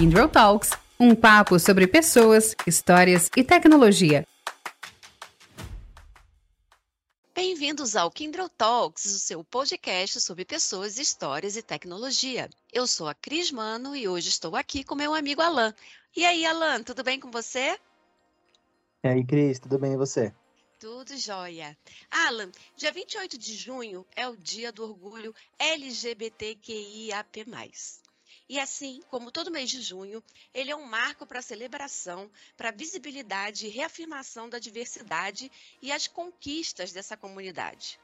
Kindle Talks, um papo sobre pessoas, histórias e tecnologia. Bem-vindos ao Kindle Talks, o seu podcast sobre pessoas, histórias e tecnologia. Eu sou a Cris Mano e hoje estou aqui com meu amigo Alan. E aí, Alan, tudo bem com você? E aí, Cris, tudo bem e você? Tudo jóia. Alan, dia 28 de junho é o dia do orgulho LGBTQIAP+. E assim, como todo mês de junho, ele é um marco para a celebração, para a visibilidade e reafirmação da diversidade e as conquistas dessa comunidade.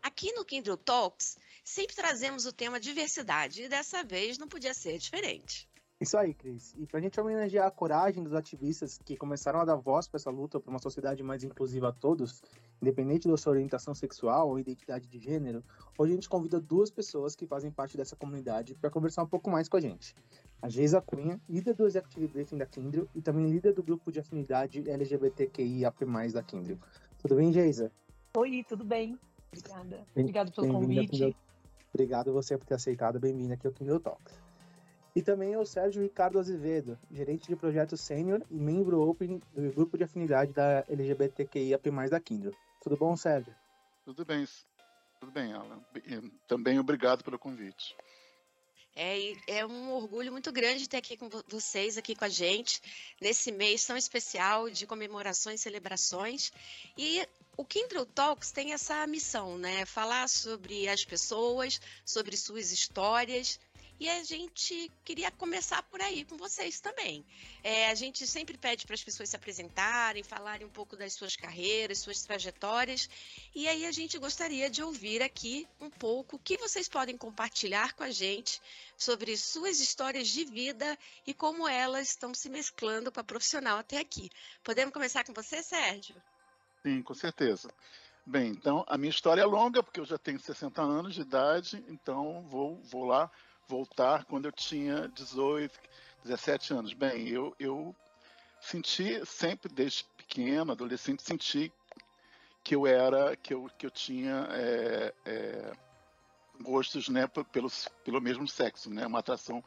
Aqui no Kindle Talks, sempre trazemos o tema diversidade e dessa vez não podia ser diferente. Isso aí, Cris. E para a gente homenagear a coragem dos ativistas que começaram a dar voz para essa luta por uma sociedade mais inclusiva a todos, independente da sua orientação sexual ou identidade de gênero, hoje a gente convida duas pessoas que fazem parte dessa comunidade para conversar um pouco mais com a gente. A Geisa Cunha, líder do Executive Briefing da Kindle e também líder do grupo de afinidade LGBTQIAP+, da Kindle. Tudo bem, Geisa? Oi, tudo bem. Obrigada. Obrigado pelo convite. Obrigado você por ter aceitado. Bem-vindo aqui ao Kindle Talks. E também é o Sérgio Ricardo Azevedo, gerente de projeto sênior e membro open do grupo de afinidade da LGBTQIAP+, da Kindle. Tudo bom, Sérgio? Tudo bem, tudo bem, Alan. Também obrigado pelo convite. É, é um orgulho muito grande ter aqui com vocês, aqui com a gente, nesse mês tão especial de comemorações e celebrações. E o Kindle Talks tem essa missão, né? Falar sobre as pessoas, sobre suas histórias e a gente queria começar por aí com vocês também. É, a gente sempre pede para as pessoas se apresentarem, falarem um pouco das suas carreiras, suas trajetórias. E aí a gente gostaria de ouvir aqui um pouco o que vocês podem compartilhar com a gente sobre suas histórias de vida e como elas estão se mesclando com a profissional até aqui. Podemos começar com você, Sérgio? Sim, com certeza. Bem, então a minha história é longa, porque eu já tenho 60 anos de idade, então vou, vou lá voltar quando eu tinha 18, 17 anos. Bem, eu, eu senti sempre desde pequeno, adolescente, senti que eu era, que eu, que eu tinha é, é, gostos né, pelo, pelo mesmo sexo, né, uma atração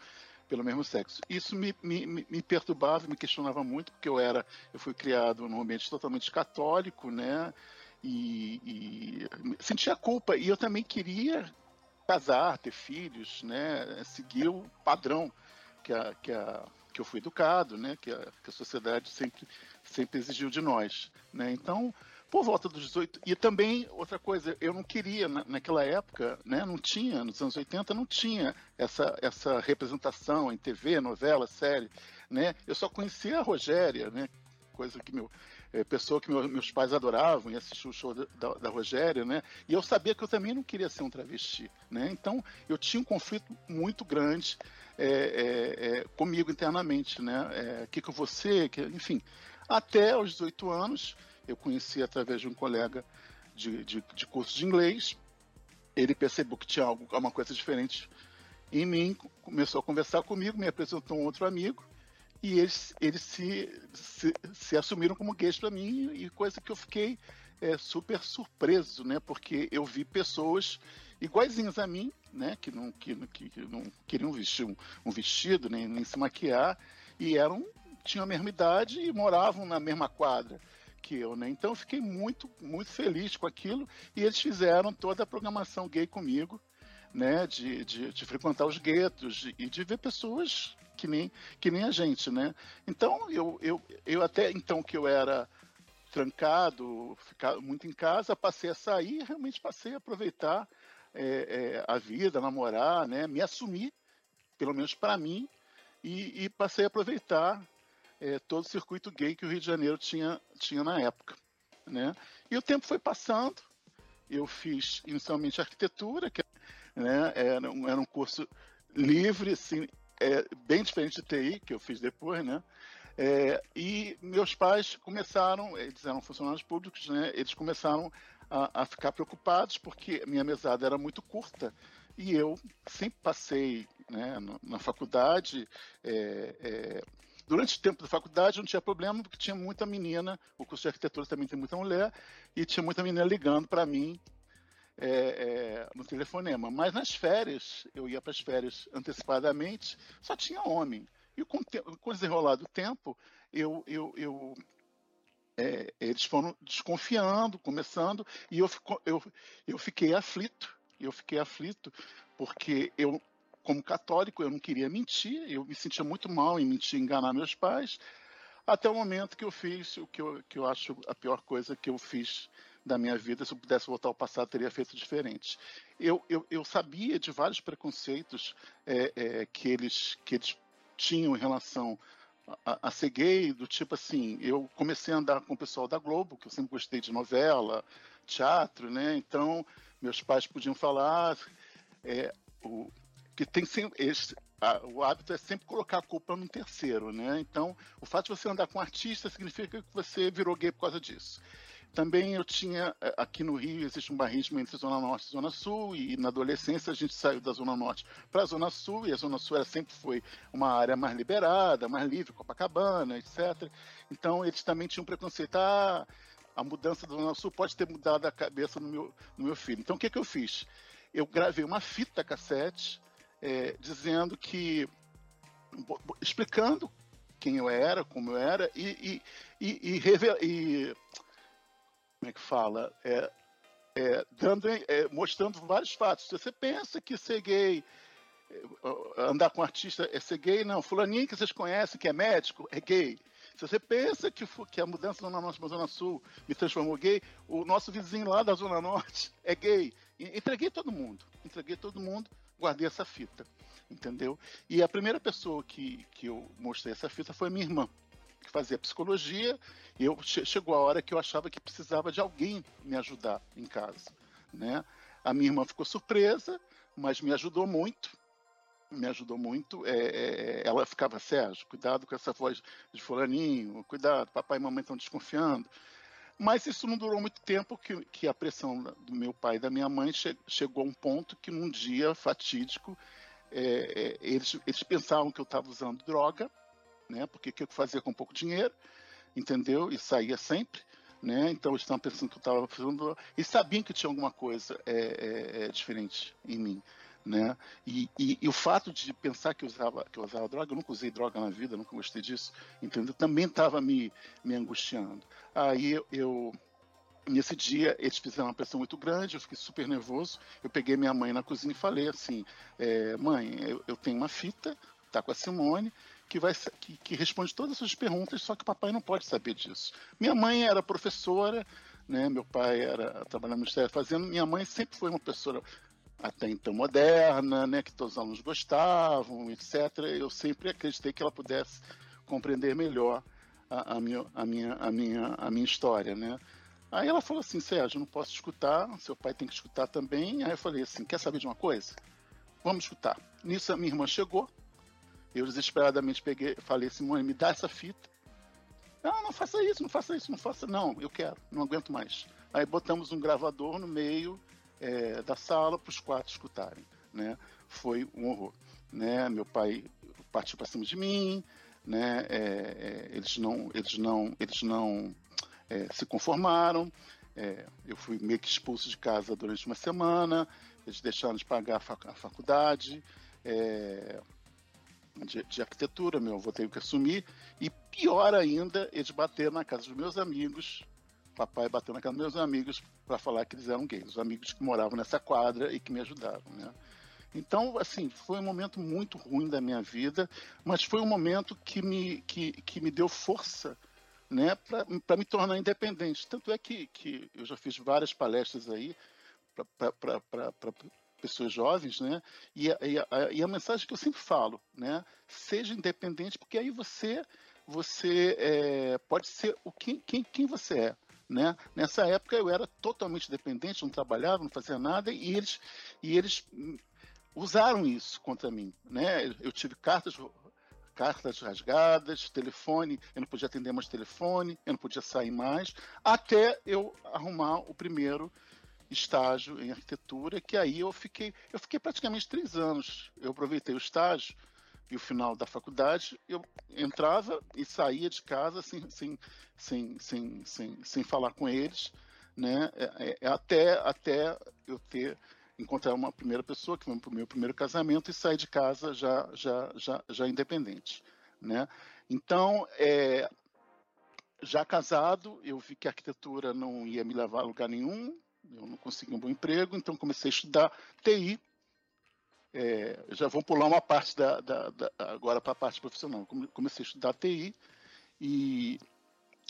pelo mesmo sexo. Isso me, me, me perturbava, me questionava muito, porque eu era, eu fui criado num ambiente totalmente católico, né, e, e sentia culpa. E eu também queria casar, ter filhos, né, seguir o padrão que, a, que, a, que eu fui educado, né, que a, que a sociedade sempre, sempre exigiu de nós. Né? Então, por volta dos 18. E também, outra coisa, eu não queria, na, naquela época, né, não tinha, nos anos 80, não tinha essa, essa representação em TV, novela, série. Né? Eu só conhecia a Rogéria, né, coisa que meu, é, pessoa que meu, meus pais adoravam e assistiu o show da, da, Rogéria, né? E eu sabia que eu também não queria ser um travesti, né? Então eu tinha um conflito muito grande é, é, é comigo internamente, né? O é, que que eu vou ser, que, enfim. Até aos 18 anos eu conheci através de um colega de, de, de curso de inglês. Ele percebeu que tinha algo, uma coisa diferente em mim, começou a conversar comigo, me apresentou um outro amigo e eles, eles se, se, se assumiram como gays para mim, e coisa que eu fiquei é, super surpreso, né? Porque eu vi pessoas iguaizinhas a mim, né? Que não, que, que não queriam vestir um, um vestido, nem, nem se maquiar, e eram tinham a mesma idade e moravam na mesma quadra que eu, né? Então eu fiquei muito, muito feliz com aquilo e eles fizeram toda a programação gay comigo, né? De, de, de frequentar os guetos e de ver pessoas que nem, que nem a gente, né? Então, eu, eu, eu até então que eu era trancado, ficar muito em casa, passei a sair, realmente passei a aproveitar é, é, a vida, namorar, né? Me assumir, pelo menos para mim, e, e, passei a aproveitar é, todo o circuito gay que o Rio de Janeiro tinha, tinha na época, né? E o tempo foi passando, eu fiz inicialmente arquitetura, que né, era, um, era um curso livre, assim, é, bem diferente de TI, que eu fiz depois, né? É, e meus pais começaram, eles eram funcionários públicos, né? Eles começaram a, a ficar preocupados porque minha mesada era muito curta e eu sempre passei né, na faculdade. É, é, durante o tempo da faculdade não tinha problema porque tinha muita menina, o curso de arquitetura também tem muita mulher, e tinha muita menina ligando para mim é, é, no telefonema. Mas nas férias, eu ia para as férias antecipadamente, só tinha homem. E com, com o desenrolar do tempo, eu, eu, eu é, eles foram desconfiando, começando, e eu, eu, eu fiquei aflito. Eu fiquei aflito porque eu, como católico, eu não queria mentir, eu me sentia muito mal em mentir, enganar meus pais, até o momento que eu fiz o que eu, que eu acho a pior coisa que eu fiz da minha vida. Se eu pudesse voltar ao passado, teria feito diferente. Eu, eu, eu sabia de vários preconceitos é, é, que, eles, que eles tinham em relação a, a ser gay, do tipo assim, eu comecei a andar com o pessoal da Globo, que eu sempre gostei de novela, teatro, né? Então, meus pais podiam falar é, o, que tem sempre esse, a, o hábito é sempre colocar a culpa num terceiro, né? Então, o fato de você andar com um artista significa que você virou gay por causa disso. Também eu tinha, eh, aqui no Rio, existe um barrismo entre Zona Norte e Zona Sul, e na adolescência a gente saiu da Zona Norte para a Zona Sul, e a Zona Sul sempre foi uma área mais liberada, mais livre, Copacabana, etc. Então eles também tinham preconceito, ah, a mudança da Zona Sul pode ter mudado a cabeça no meu, no meu filho. Então o que, que eu fiz? Eu gravei uma fita cassete é, dizendo que, explicando quem eu era, como eu era, e, e, e, e como é que fala? É, é, dando, é, mostrando vários fatos. Se você pensa que ser gay, é, andar com um artista é ser gay, não. Fulaninho que vocês conhecem, que é médico, é gay. Se você pensa que, que a mudança da Zona Norte para a Zona Sul me transformou gay, o nosso vizinho lá da Zona Norte é gay. Entreguei todo mundo. Entreguei todo mundo, guardei essa fita. Entendeu? E a primeira pessoa que, que eu mostrei essa fita foi minha irmã que fazia psicologia, e eu chegou a hora que eu achava que precisava de alguém me ajudar em casa, né? A minha irmã ficou surpresa, mas me ajudou muito, me ajudou muito. É, é, ela ficava, Sérgio, cuidado com essa voz de fulaninho, cuidado, papai e mamãe estão desconfiando. Mas isso não durou muito tempo, que, que a pressão do meu pai e da minha mãe che, chegou a um ponto que num dia fatídico, é, é eles, eles pensavam que eu estava usando droga, né? Porque o que eu fazia com pouco dinheiro, entendeu? E saía sempre, né? Então eles estavam pensando que eu estava fazendo e sabiam que tinha alguma coisa é, é, é diferente em mim, né? E, e, e, o fato de pensar que eu usava que eu usava droga, eu nunca usei droga na vida, nunca gostei disso, entendeu? Também estava me, me angustiando. Aí eu, eu nesse dia eles fizeram uma pressão muito grande, eu fiquei super nervoso. Eu peguei minha mãe na cozinha e falei assim: é, mãe, eu, eu, tenho uma fita, tá com a Simone, que, vai, que, que responde todas as suas perguntas, só que o papai não pode saber disso. Minha mãe era professora, né? meu pai era trabalhando no Ministério Fazendo, minha mãe sempre foi uma pessoa até então moderna, né? que todos os alunos gostavam, etc. Eu sempre acreditei que ela pudesse compreender melhor a, a, minha, a, minha, a, minha, a minha história, né? Aí ela falou assim, Sérgio, não posso escutar, seu pai tem que escutar também. Aí eu falei assim, quer saber de uma coisa? Vamos escutar. Nisso a minha irmã chegou, eu desesperadamente peguei, falei, Simone, me dá essa fita. Não, não faça isso, não faça isso, não faça. Não, eu quero, não aguento mais. Aí botamos um gravador no meio é, da sala para os quatro escutarem. Né? Foi um horror. Né? Meu pai partiu para cima de mim, né? É, é, eles não, eles não, eles não é, se conformaram. É, eu fui meio que expulso de casa durante uma semana. Eles deixaram de pagar a, fac a faculdade. De, de, arquitetura, meu avô teve que assumir, e pior ainda, eles bateram na casa dos meus amigos, papai bateu na casa dos meus amigos para falar que eles eram gays, os amigos que moravam nessa quadra e que me ajudaram, né? Então, assim, foi um momento muito ruim da minha vida, mas foi um momento que me, que, que me deu força né, para me tornar independente. Tanto é que, que eu já fiz várias palestras aí para pessoas jovens, né? E a, e, a, e a, mensagem que eu sempre falo, né? Seja independente, porque aí você você é, pode ser o quem, quem, quem você é. Né? Nessa época eu era totalmente dependente, não trabalhava, não fazia nada e eles e eles usaram isso contra mim, né? Eu tive cartas cartas rasgadas, telefone, eu não podia atender mais telefone, eu não podia sair mais, até eu arrumar o primeiro estágio em arquitetura, que aí eu fiquei, eu fiquei praticamente três anos. Eu aproveitei o estágio e o final da faculdade, eu entrava e saía de casa sem, sem, sem, sem, sem, sem falar com eles, né? É, é, é até, até eu ter encontrar uma primeira pessoa que foi o meu primeiro casamento e sair de casa já, já, já, já independente. né? Então, é, já casado, eu vi que a arquitetura não ia me levar a lugar nenhum, eu não consegui um bom emprego, então comecei a estudar TI. É, já vou pular uma parte da, da, da agora para a parte profissional. Comecei a estudar TI e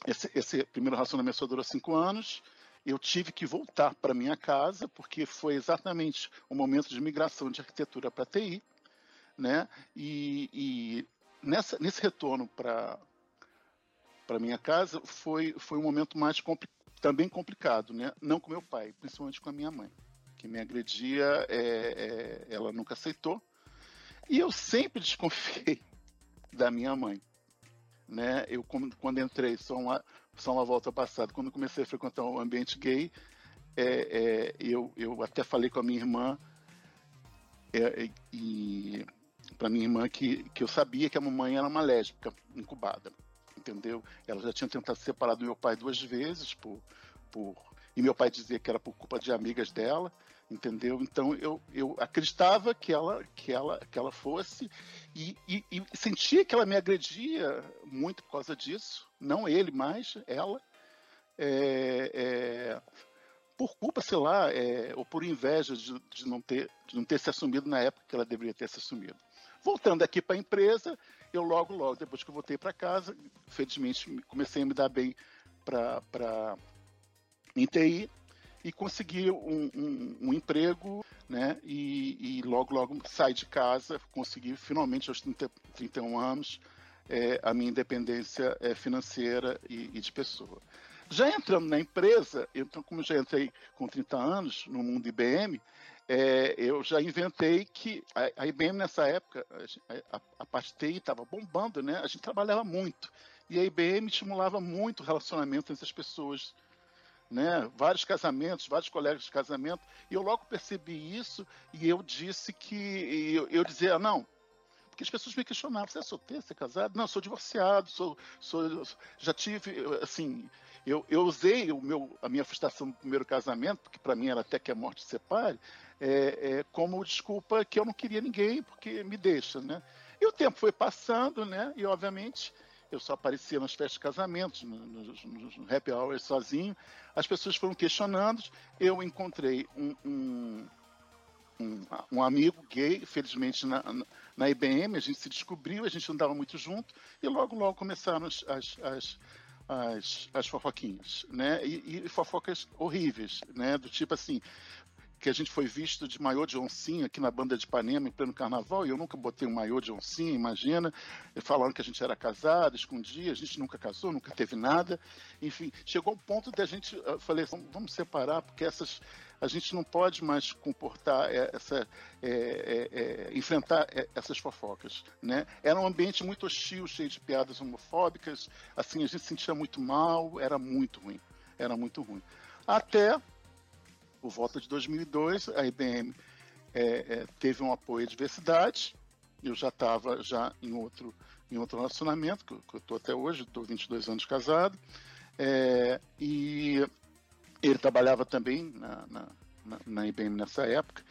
esse, esse primeiro relacionamento só durou cinco anos. Eu tive que voltar para minha casa porque foi exatamente o momento de migração de arquitetura para TI, né? E, e nessa, nesse retorno para para minha casa foi foi um momento mais compli também complicado, né? Não com meu pai, principalmente com a minha mãe, que me agredia, é, é, ela nunca aceitou. E eu sempre desconfiei da minha mãe, né? Eu quando entrei, só uma só uma volta passada, quando comecei a frequentar o um ambiente gay, é, é, eu, eu até falei com a minha irmã é, e para minha irmã que, que eu sabia que a mamãe era uma lésbica incubada entendeu? Ela já tinha tentado se separar do meu pai duas vezes por, por e meu pai dizia que era por culpa de amigas dela, entendeu? Então eu, eu acreditava que ela que ela que ela fosse e, e, e sentia que ela me agredia muito por causa disso, não ele mais, ela. É, é, por culpa, sei lá, é, ou por inveja de, de, não ter, de não ter se assumido na época que ela deveria ter se assumido. Voltando aqui para a empresa, eu logo, logo, depois que eu voltei para casa, felizmente comecei a me dar bem para em TI e consegui um, um, um emprego, né? E, e, logo, logo saí de casa, consegui finalmente aos 30, 31 anos é, a minha independência é, financeira e, e, de pessoa. Já entrando na empresa, então como já entrei com 30 anos no mundo IBM, é, eu já inventei que a, IBM nessa época, a, a, a parte TI estava bombando, né? A gente trabalhava muito. E a IBM estimulava muito o relacionamento entre as pessoas. Né? Vários casamentos, vários colegas de casamento. E eu logo percebi isso e eu disse que. Eu, eu dizia, não, porque as pessoas me questionavam, você é solteiro, você é casado? Não, sou divorciado, sou, sou, já tive, assim, eu, eu usei o meu, a minha frustração no primeiro casamento, porque para mim era até que a morte separe, é, é, como desculpa que eu não queria ninguém, porque me deixa, né? E o tempo foi passando, né? E obviamente eu só aparecia nas festas de casamentos, nos, nos happy hours sozinho. As pessoas foram questionando. Eu encontrei um, um, um, um amigo gay, felizmente na, na, IBM, a gente se descobriu, a gente andava muito junto, e logo, logo começaram as, as, as as, as fofoquinhas, né? E, e, fofocas horríveis, né? Do tipo assim, que a gente foi visto de maiô de oncinha aqui na banda de Ipanema em pleno carnaval, e eu nunca botei um maiô de oncinha, imagina, falando que a gente era casado, escondia, a gente nunca casou, nunca teve nada, enfim, chegou um ponto de a gente, eu falei, vamos, vamos separar, porque essas, a gente não pode mais comportar é, essa, é, é, é, enfrentar é, essas fofocas, né? Era um ambiente muito hostil, cheio de piadas homofóbicas, assim, a gente se sentia muito mal, era muito ruim, era muito ruim. Até por volta de 2002, a IBM é, é, teve um apoio à diversidade. Eu já estava já em outro, em outro relacionamento, que eu estou até hoje, estou 22 anos casado. É, e ele trabalhava também na, na, na, na IBM nessa época.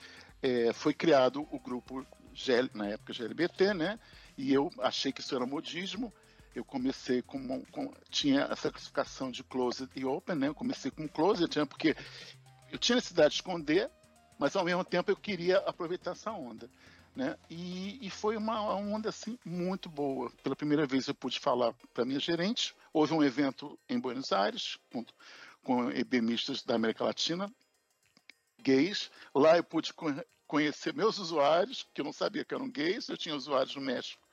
É, foi criado o grupo, GL, na época GLBT, né? E eu achei que isso era modismo. Eu comecei com, com tinha essa classificação de closed e open, né? Eu comecei com closed, né? porque eu tinha necessidade de esconder, mas ao mesmo tempo eu queria aproveitar essa onda. Né? E, e, foi uma onda assim muito boa. Pela primeira vez eu pude falar para minha gerente. Houve um evento em Buenos Aires com, com ebemistas da América Latina, gays. Lá eu pude conhecer meus usuários, que eu não sabia que eram gays. Eu tinha usuários no México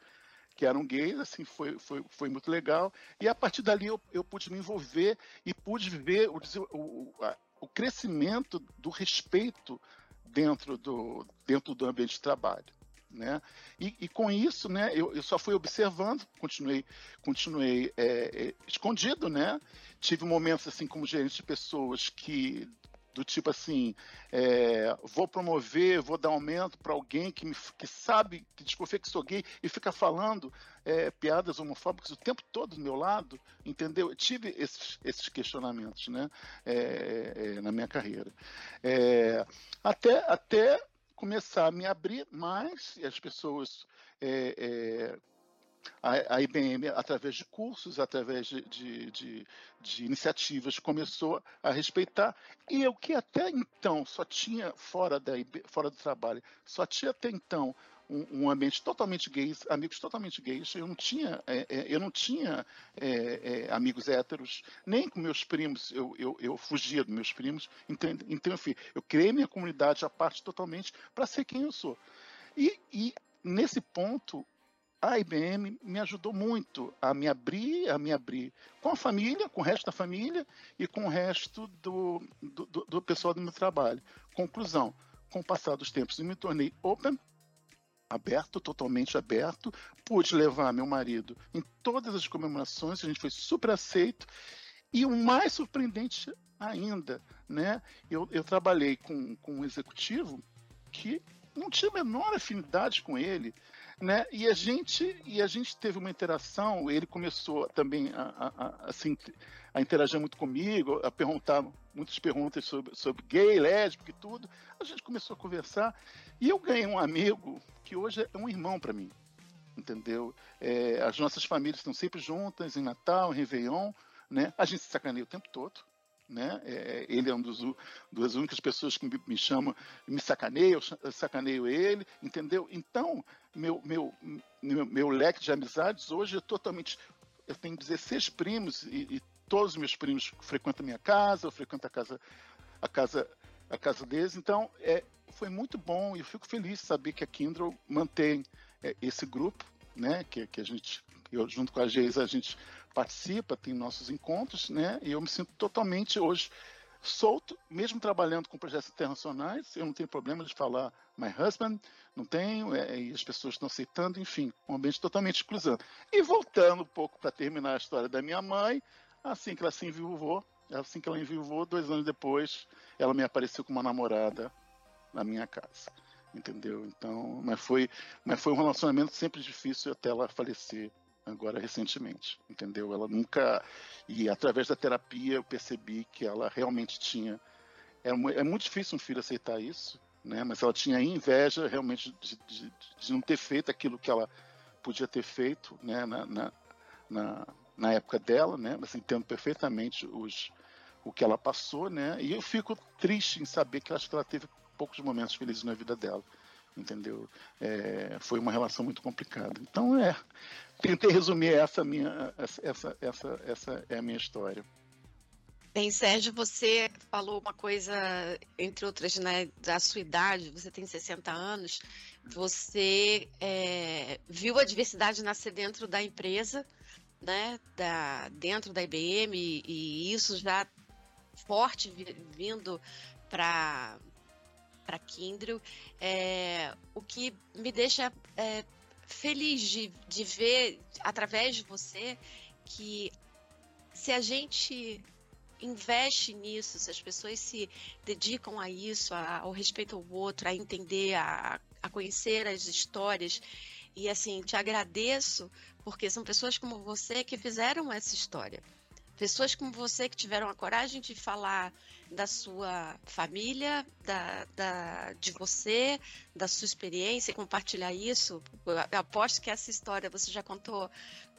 que eram gays, assim, foi, foi, foi muito legal. E a partir dali eu, eu pude me envolver e pude ver o, o, o crescimento do respeito dentro do, dentro do ambiente de trabalho. Né? E, e com isso, né, eu, eu, só fui observando, continuei, continuei é, é, escondido, né? Tive momentos assim como gerente de pessoas que do tipo assim, é, vou promover, vou dar aumento para alguém que, me, que sabe, que desconfia que sou gay e fica falando é, piadas homofóbicas o tempo todo do meu lado, entendeu? Eu tive esses, esses questionamentos, né, é, é na minha carreira. É, até, até começar a me abrir mais e as pessoas é, a, a, IBM, através de cursos, através de, de, de, de, iniciativas, começou a respeitar. E o que até então só tinha, fora, da, fora do trabalho, só tinha até então um, ambiente totalmente gay, amigos totalmente gays. Eu não tinha, é, é, eu não tinha é, é amigos héteros, nem com meus primos. Eu, eu, eu fugia dos meus primos. Então, então enfim, eu criei minha comunidade à parte totalmente para ser quem eu sou. E, e nesse ponto, a IBM me ajudou muito a me abrir, a me abrir com a família, com o resto da família e com o resto do, do, do pessoal do meu trabalho. Conclusão, com o passar dos tempos, eu me tornei open, aberto, totalmente aberto, pude levar meu marido em todas as comemorações, a gente foi super aceito, e o mais surpreendente ainda, né, eu, eu trabalhei com, com um executivo que não tinha a menor afinidade com ele, né? E a gente e a gente teve uma interação. Ele começou também a, a, a, assim, a interagir muito comigo, a perguntar muitas perguntas sobre, sobre gay, lésbico e tudo. A gente começou a conversar e eu ganhei um amigo que hoje é um irmão para mim, entendeu? É, as nossas famílias estão sempre juntas em Natal, em Réveillon, né? A gente se sacaneia o tempo todo né? É, ele é um dos das únicas pessoas que me, me chamam, me sacaneia, eu sacaneio ele, entendeu? Então, meu, meu, meu, meu leque de amizades hoje é totalmente. Eu tenho 16 primos e, e todos os meus primos frequentam a minha casa, eu frequento a casa, a casa, a casa deles. Então, é, foi muito bom e eu fico feliz de saber que a Kindle mantém é, esse grupo, né? Que, que a gente, eu, junto com a Geisa, a gente participa, tem nossos encontros, né? E eu me sinto totalmente hoje solto, mesmo trabalhando com projetos internacionais, eu não tenho problema de falar my husband, não tenho, é, e as pessoas estão aceitando, enfim, um ambiente totalmente exclusivo. E voltando um pouco para terminar a história da minha mãe, assim que ela se enviuvou, assim que ela enviuvou, dois anos depois, ela me apareceu com uma namorada na minha casa, entendeu? Então, mas foi, mas foi um relacionamento sempre difícil até ela falecer agora recentemente, entendeu? Ela nunca e através da terapia eu percebi que ela realmente tinha é, é muito difícil um filho aceitar isso, né? Mas ela tinha inveja realmente de, de, de não ter feito aquilo que ela podia ter feito, né? Na, na, na, na época dela, né? Mas entendo perfeitamente os o que ela passou, né? E eu fico triste em saber que acho que ela teve poucos momentos felizes na vida dela entendeu? É, foi uma relação muito complicada. Então, é, tentei resumir essa minha, essa, essa, essa é a minha história. Bem, Sérgio, você falou uma coisa, entre outras, né, da sua idade, você tem 60 anos, você é, viu a diversidade nascer dentro da empresa, né, da, dentro da IBM, e, e isso já forte vindo para para Kindle, é, o que me deixa é, feliz de, de ver através de você que se a gente investe nisso, se as pessoas se dedicam a isso, a, ao respeito ao outro, a entender, a, a conhecer as histórias. E assim, te agradeço porque são pessoas como você que fizeram essa história. Pessoas como você que tiveram a coragem de falar da sua família, da, da, de você, da sua experiência e compartilhar isso. Eu aposto que essa história você já contou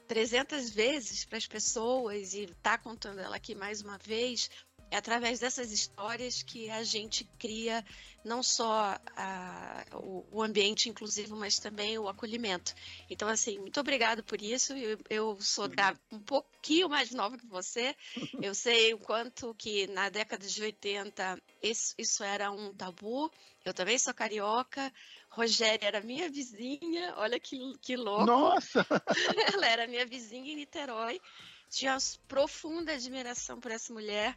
300 vezes para as pessoas e está contando ela aqui mais uma vez. É através dessas histórias que a gente cria não só a, o, o, ambiente inclusivo, mas também o acolhimento. Então, assim, muito obrigado por isso. Eu, eu sou da, um pouquinho mais nova que você. Eu sei o quanto que na década de 80 isso, isso era um tabu. Eu também sou carioca. Rogéria era minha vizinha. Olha que, que louco. Nossa! Ela era minha vizinha em Niterói. Tinha profunda admiração por essa mulher.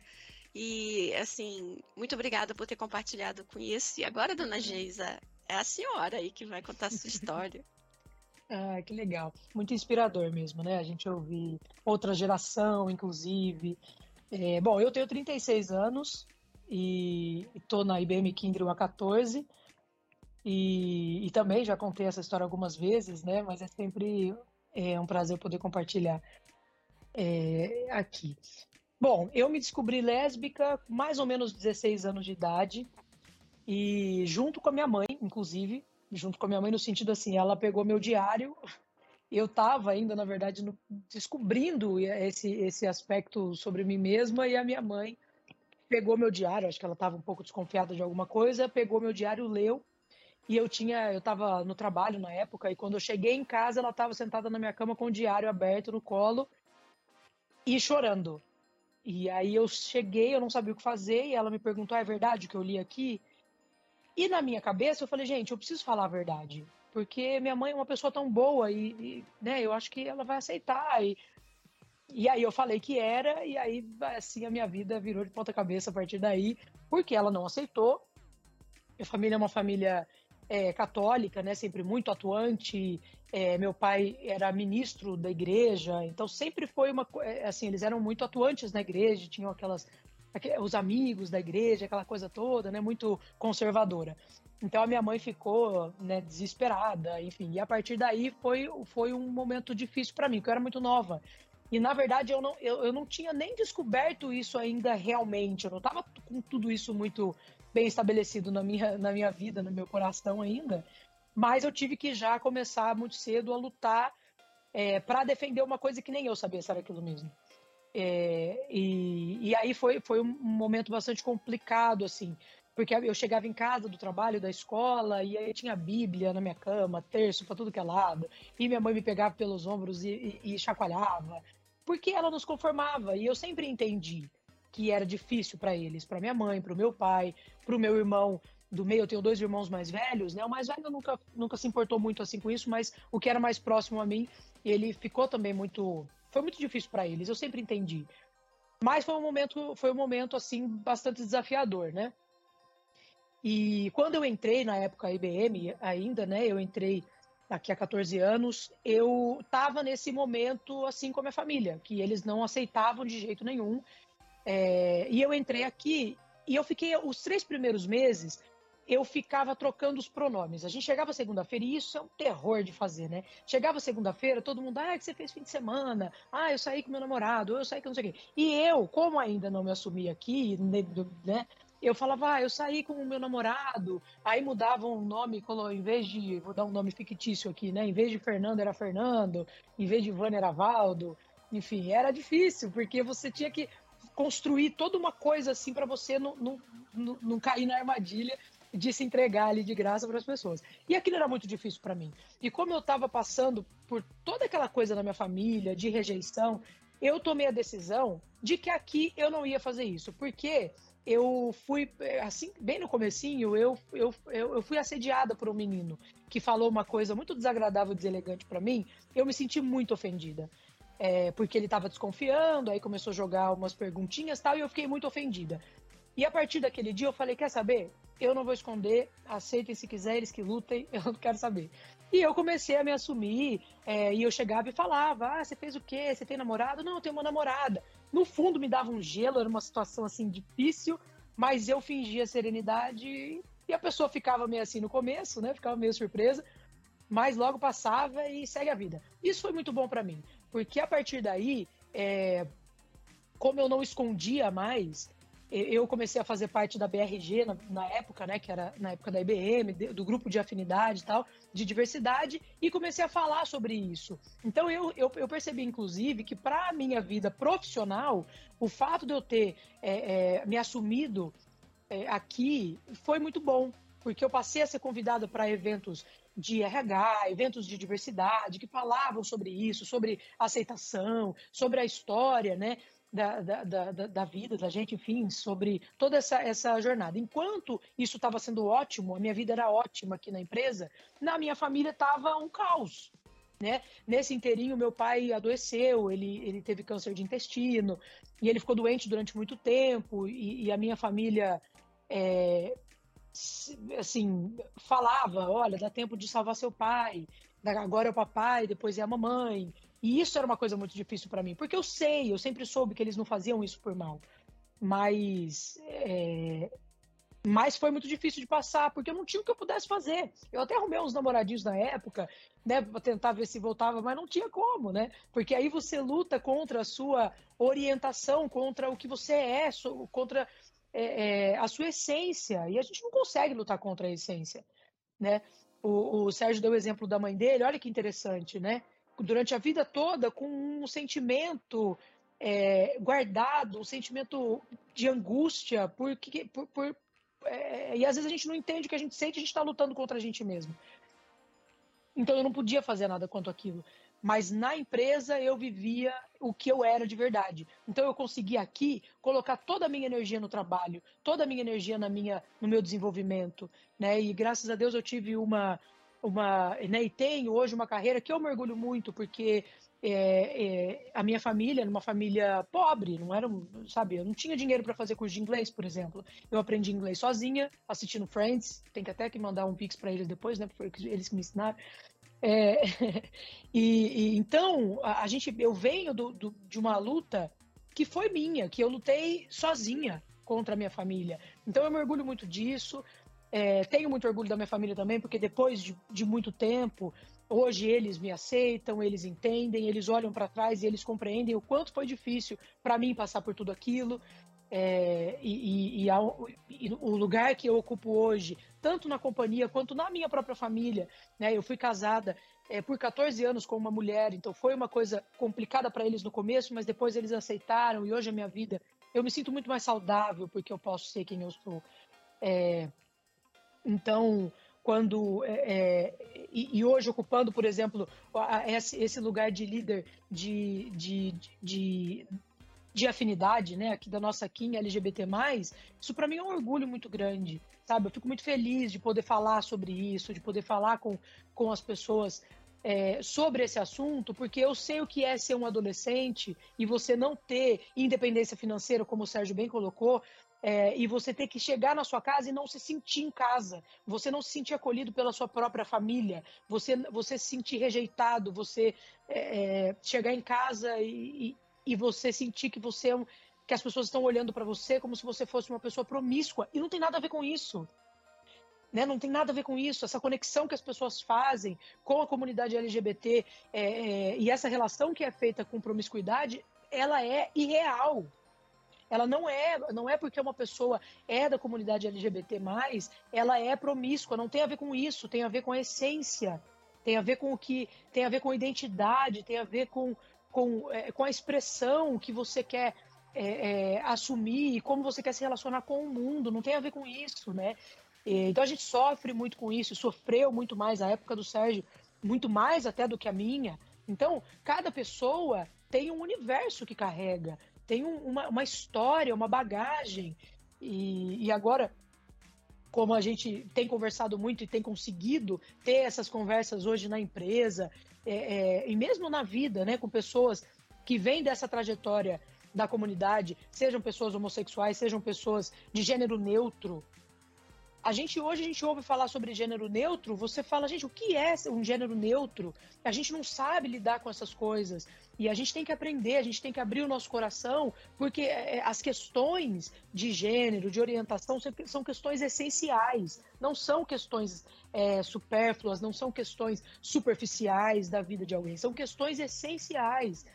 E, assim, muito obrigada por ter compartilhado com isso. E agora, dona Geisa, é a senhora aí que vai contar a sua história. Ah, que legal. Muito inspirador mesmo, né? A gente ouvir outra geração, inclusive. É, bom, eu tenho 36 anos e estou na IBM Kindle há 14. E, e, também já contei essa história algumas vezes, né? Mas é sempre é, um prazer poder compartilhar é, aqui. Bom, eu me descobri lésbica mais ou menos 16 anos de idade e junto com a minha mãe, inclusive, junto com a minha mãe no sentido assim, ela pegou meu diário eu estava ainda, na verdade, no, descobrindo esse, esse aspecto sobre mim mesma e a minha mãe pegou meu diário, acho que ela estava um pouco desconfiada de alguma coisa, pegou meu diário, leu e eu tinha, eu estava no trabalho na época e quando eu cheguei em casa ela estava sentada na minha cama com o diário aberto no colo e chorando. E aí eu cheguei, eu não sabia o que fazer e ela me perguntou, ah, é verdade o que eu li aqui? E na minha cabeça eu falei, gente, eu preciso falar a verdade porque minha mãe é uma pessoa tão boa e, e né, eu acho que ela vai aceitar. E, e aí eu falei que era, e aí assim a minha vida virou de ponta cabeça a partir daí, porque ela não aceitou. Minha família é uma família é, católica, né, sempre muito atuante. É, meu pai era ministro da igreja, então sempre foi uma é, assim, eles eram muito atuantes na igreja, tinham aquelas os amigos da igreja, aquela coisa toda, né, muito conservadora. Então a minha mãe ficou né, desesperada, enfim. E a partir daí foi, foi um momento difícil para mim, porque eu era muito nova. E na verdade eu não, eu, eu não tinha nem descoberto isso ainda realmente. Eu não estava com tudo isso muito bem estabelecido na minha, na minha vida, no meu coração ainda. Mas eu tive que já começar muito cedo a lutar é, para defender uma coisa que nem eu sabia se era aquilo mesmo. É, e, e aí foi, foi um momento bastante complicado, assim, porque eu chegava em casa do trabalho, da escola, e aí tinha Bíblia na minha cama, terço para tudo que é lado, e minha mãe me pegava pelos ombros e, e, e chacoalhava, porque ela nos conformava, e eu sempre entendi que era difícil para eles, para minha mãe, para o meu pai, para o meu irmão do meio, eu tenho dois irmãos mais velhos, né? O mais velho nunca, nunca se importou muito assim com isso, mas o que era mais próximo a mim, ele ficou também muito, foi muito difícil para eles. Eu sempre entendi. Mas foi um momento, foi um momento assim bastante desafiador, né? E quando eu entrei na época IBM ainda, né, eu entrei aqui há 14 anos, eu estava nesse momento assim com a minha família, que eles não aceitavam de jeito nenhum. É, e eu entrei aqui e eu fiquei os três primeiros meses eu ficava trocando os pronomes. A gente chegava segunda-feira, e isso é um terror de fazer, né? Chegava segunda-feira, todo mundo, ah, o que você fez fim de semana? Ah, eu saí com meu namorado, eu saí com não sei o quê. E eu, como ainda não me assumi aqui, né? eu falava, ah, eu saí com o meu namorado, aí mudavam o nome, em vez de, vou dar um nome fictício aqui, né? Em vez de Fernando era Fernando, em vez de Vânia era Valdo, enfim, era difícil, porque você tinha que construir toda uma coisa assim para você não, não, não, não cair na armadilha de se entregar ali de graça para as pessoas. E aquilo era muito difícil para mim. E como eu estava passando por toda aquela coisa na minha família, de rejeição, eu tomei a decisão de que aqui eu não ia fazer isso, porque eu fui, assim, bem no comecinho, eu, eu, eu fui assediada por um menino que falou uma coisa muito desagradável e deselegante para mim, eu me senti muito ofendida. É, porque ele estava desconfiando, aí começou a jogar umas perguntinhas tal, e eu fiquei muito ofendida. E a partir daquele dia eu falei, quer saber? Eu não vou esconder, aceitem se quiser, eles que lutem, eu não quero saber. E eu comecei a me assumir, é, e eu chegava e falava, ah, você fez o quê? Você tem namorado? Não, eu tenho uma namorada. No fundo me dava um gelo, era uma situação assim difícil, mas eu fingia serenidade e a pessoa ficava meio assim no começo, né? Ficava meio surpresa, mas logo passava e segue a vida. Isso foi muito bom para mim, porque a partir daí, é, como eu não escondia mais, eu comecei a fazer parte da BRG na, na, época, né, que era na época da IBM, do grupo de afinidade e tal, de diversidade, e comecei a falar sobre isso. Então eu, eu, eu percebi, inclusive, que para a minha vida profissional, o fato de eu ter é, é, me assumido é, aqui foi muito bom, porque eu passei a ser convidada para eventos de RH, eventos de diversidade, que falavam sobre isso, sobre aceitação, sobre a história, né? da, da, da, da, vida da gente, enfim, sobre toda essa, essa jornada. Enquanto isso estava sendo ótimo, a minha vida era ótima aqui na empresa, na minha família estava um caos. Né? Nesse inteirinho, meu pai adoeceu, ele, ele teve câncer de intestino, e ele ficou doente durante muito tempo, e, e a minha família, é, assim, falava, olha, dá tempo de salvar seu pai, agora é o papai, depois é a mamãe, e isso era uma coisa muito difícil para mim, porque eu sei, eu sempre soube que eles não faziam isso por mal. Mas, é... mas foi muito difícil de passar, porque eu não tinha o que eu pudesse fazer. Eu até arrumei uns namoradinhos na época, né, para tentar ver se voltava, mas não tinha como, né? Porque aí você luta contra a sua orientação, contra o que você é, contra é, é, a sua essência. E a gente não consegue lutar contra a essência, né? O, o Sérgio deu o exemplo da mãe dele, olha que interessante, né? durante a vida toda com um sentimento é, guardado, um sentimento de angústia, porque, por, por é, e às vezes a gente não entende o que a gente sente, a gente está lutando contra a gente mesmo. Então eu não podia fazer nada quanto aquilo. Mas na empresa eu vivia o que eu era de verdade. Então eu consegui aqui colocar toda a minha energia no trabalho, toda a minha energia na minha, no meu desenvolvimento, né? E graças a Deus eu tive uma uma, né, e tenho hoje uma carreira que eu mergulho muito, porque é, é, a minha família era uma família pobre, não era, sabe, eu não tinha dinheiro para fazer curso de inglês, por exemplo. Eu aprendi inglês sozinha, assistindo Friends, tem que até que mandar um pix para eles depois, né, porque eles me ensinaram. É, e, e, então a, a, gente, eu venho do, do, de uma luta que foi minha, que eu lutei sozinha contra a minha família. Então eu mergulho muito disso. É, tenho muito orgulho da minha família também, porque depois de, de muito tempo, hoje eles me aceitam, eles entendem, eles olham para trás e eles compreendem o quanto foi difícil para mim passar por tudo aquilo. É, e, e, e, o lugar que eu ocupo hoje, tanto na companhia quanto na minha própria família, né? Eu fui casada é, por 14 anos com uma mulher, então foi uma coisa complicada para eles no começo, mas depois eles aceitaram e hoje a minha vida eu me sinto muito mais saudável porque eu posso ser quem eu sou. É, então, quando é, é, e, e, hoje ocupando, por exemplo, esse, esse lugar de líder de, de, de, de, afinidade, né, aqui da nossa Kim LGBT+, isso para mim é um orgulho muito grande, sabe? Eu fico muito feliz de poder falar sobre isso, de poder falar com, com as pessoas é, sobre esse assunto, porque eu sei o que é ser um adolescente e você não ter independência financeira, como o Sérgio bem colocou, é, e você ter que chegar na sua casa e não se sentir em casa, você não se sentir acolhido pela sua própria família, você, você se sentir rejeitado, você é, é chegar em casa e, e, e, você sentir que você é um, que as pessoas estão olhando para você como se você fosse uma pessoa promíscua e não tem nada a ver com isso. Né? Não tem nada a ver com isso. Essa conexão que as pessoas fazem com a comunidade LGBT é, é, e essa relação que é feita com promiscuidade, ela é irreal ela não é, não é porque uma pessoa é da comunidade LGBT+, ela é promíscua, não tem a ver com isso, tem a ver com a essência, tem a ver com o que, tem a ver com a identidade, tem a ver com, com, é, com a expressão que você quer é, é, assumir e como você quer se relacionar com o mundo, não tem a ver com isso, né? Então a gente sofre muito com isso, sofreu muito mais a época do Sérgio, muito mais até do que a minha. Então, cada pessoa tem um universo que carrega tem um, uma, uma história, uma bagagem. E, e agora, como a gente tem conversado muito e tem conseguido ter essas conversas hoje na empresa é, é, e mesmo na vida, né, com pessoas que vêm dessa trajetória da comunidade, sejam pessoas homossexuais, sejam pessoas de gênero neutro, a gente hoje a gente ouve falar sobre gênero neutro, você fala, gente, o que é um gênero neutro? A gente não sabe lidar com essas coisas. E a gente tem que aprender, a gente tem que abrir o nosso coração, porque é, é, as questões de gênero, de orientação, são questões essenciais, não são questões é, supérfluas, não são questões superficiais da vida de alguém, são questões essenciais.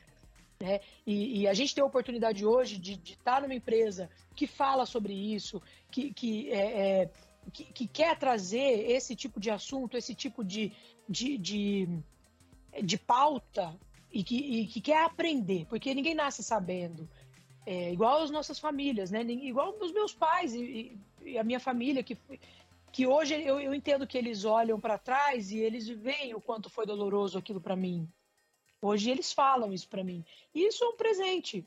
Né? E, e, a gente tem a oportunidade hoje de, estar numa empresa que fala sobre isso, que, que é, é que, que, quer trazer esse tipo de assunto, esse tipo de, de, de, de pauta e que, e que quer aprender, porque ninguém nasce sabendo. É, igual as nossas famílias, né? Igual os meus pais e, e a minha família, que, que hoje eu, eu entendo que eles olham para trás e eles veem o quanto foi doloroso aquilo para mim. Hoje eles falam isso para mim. E isso é um presente.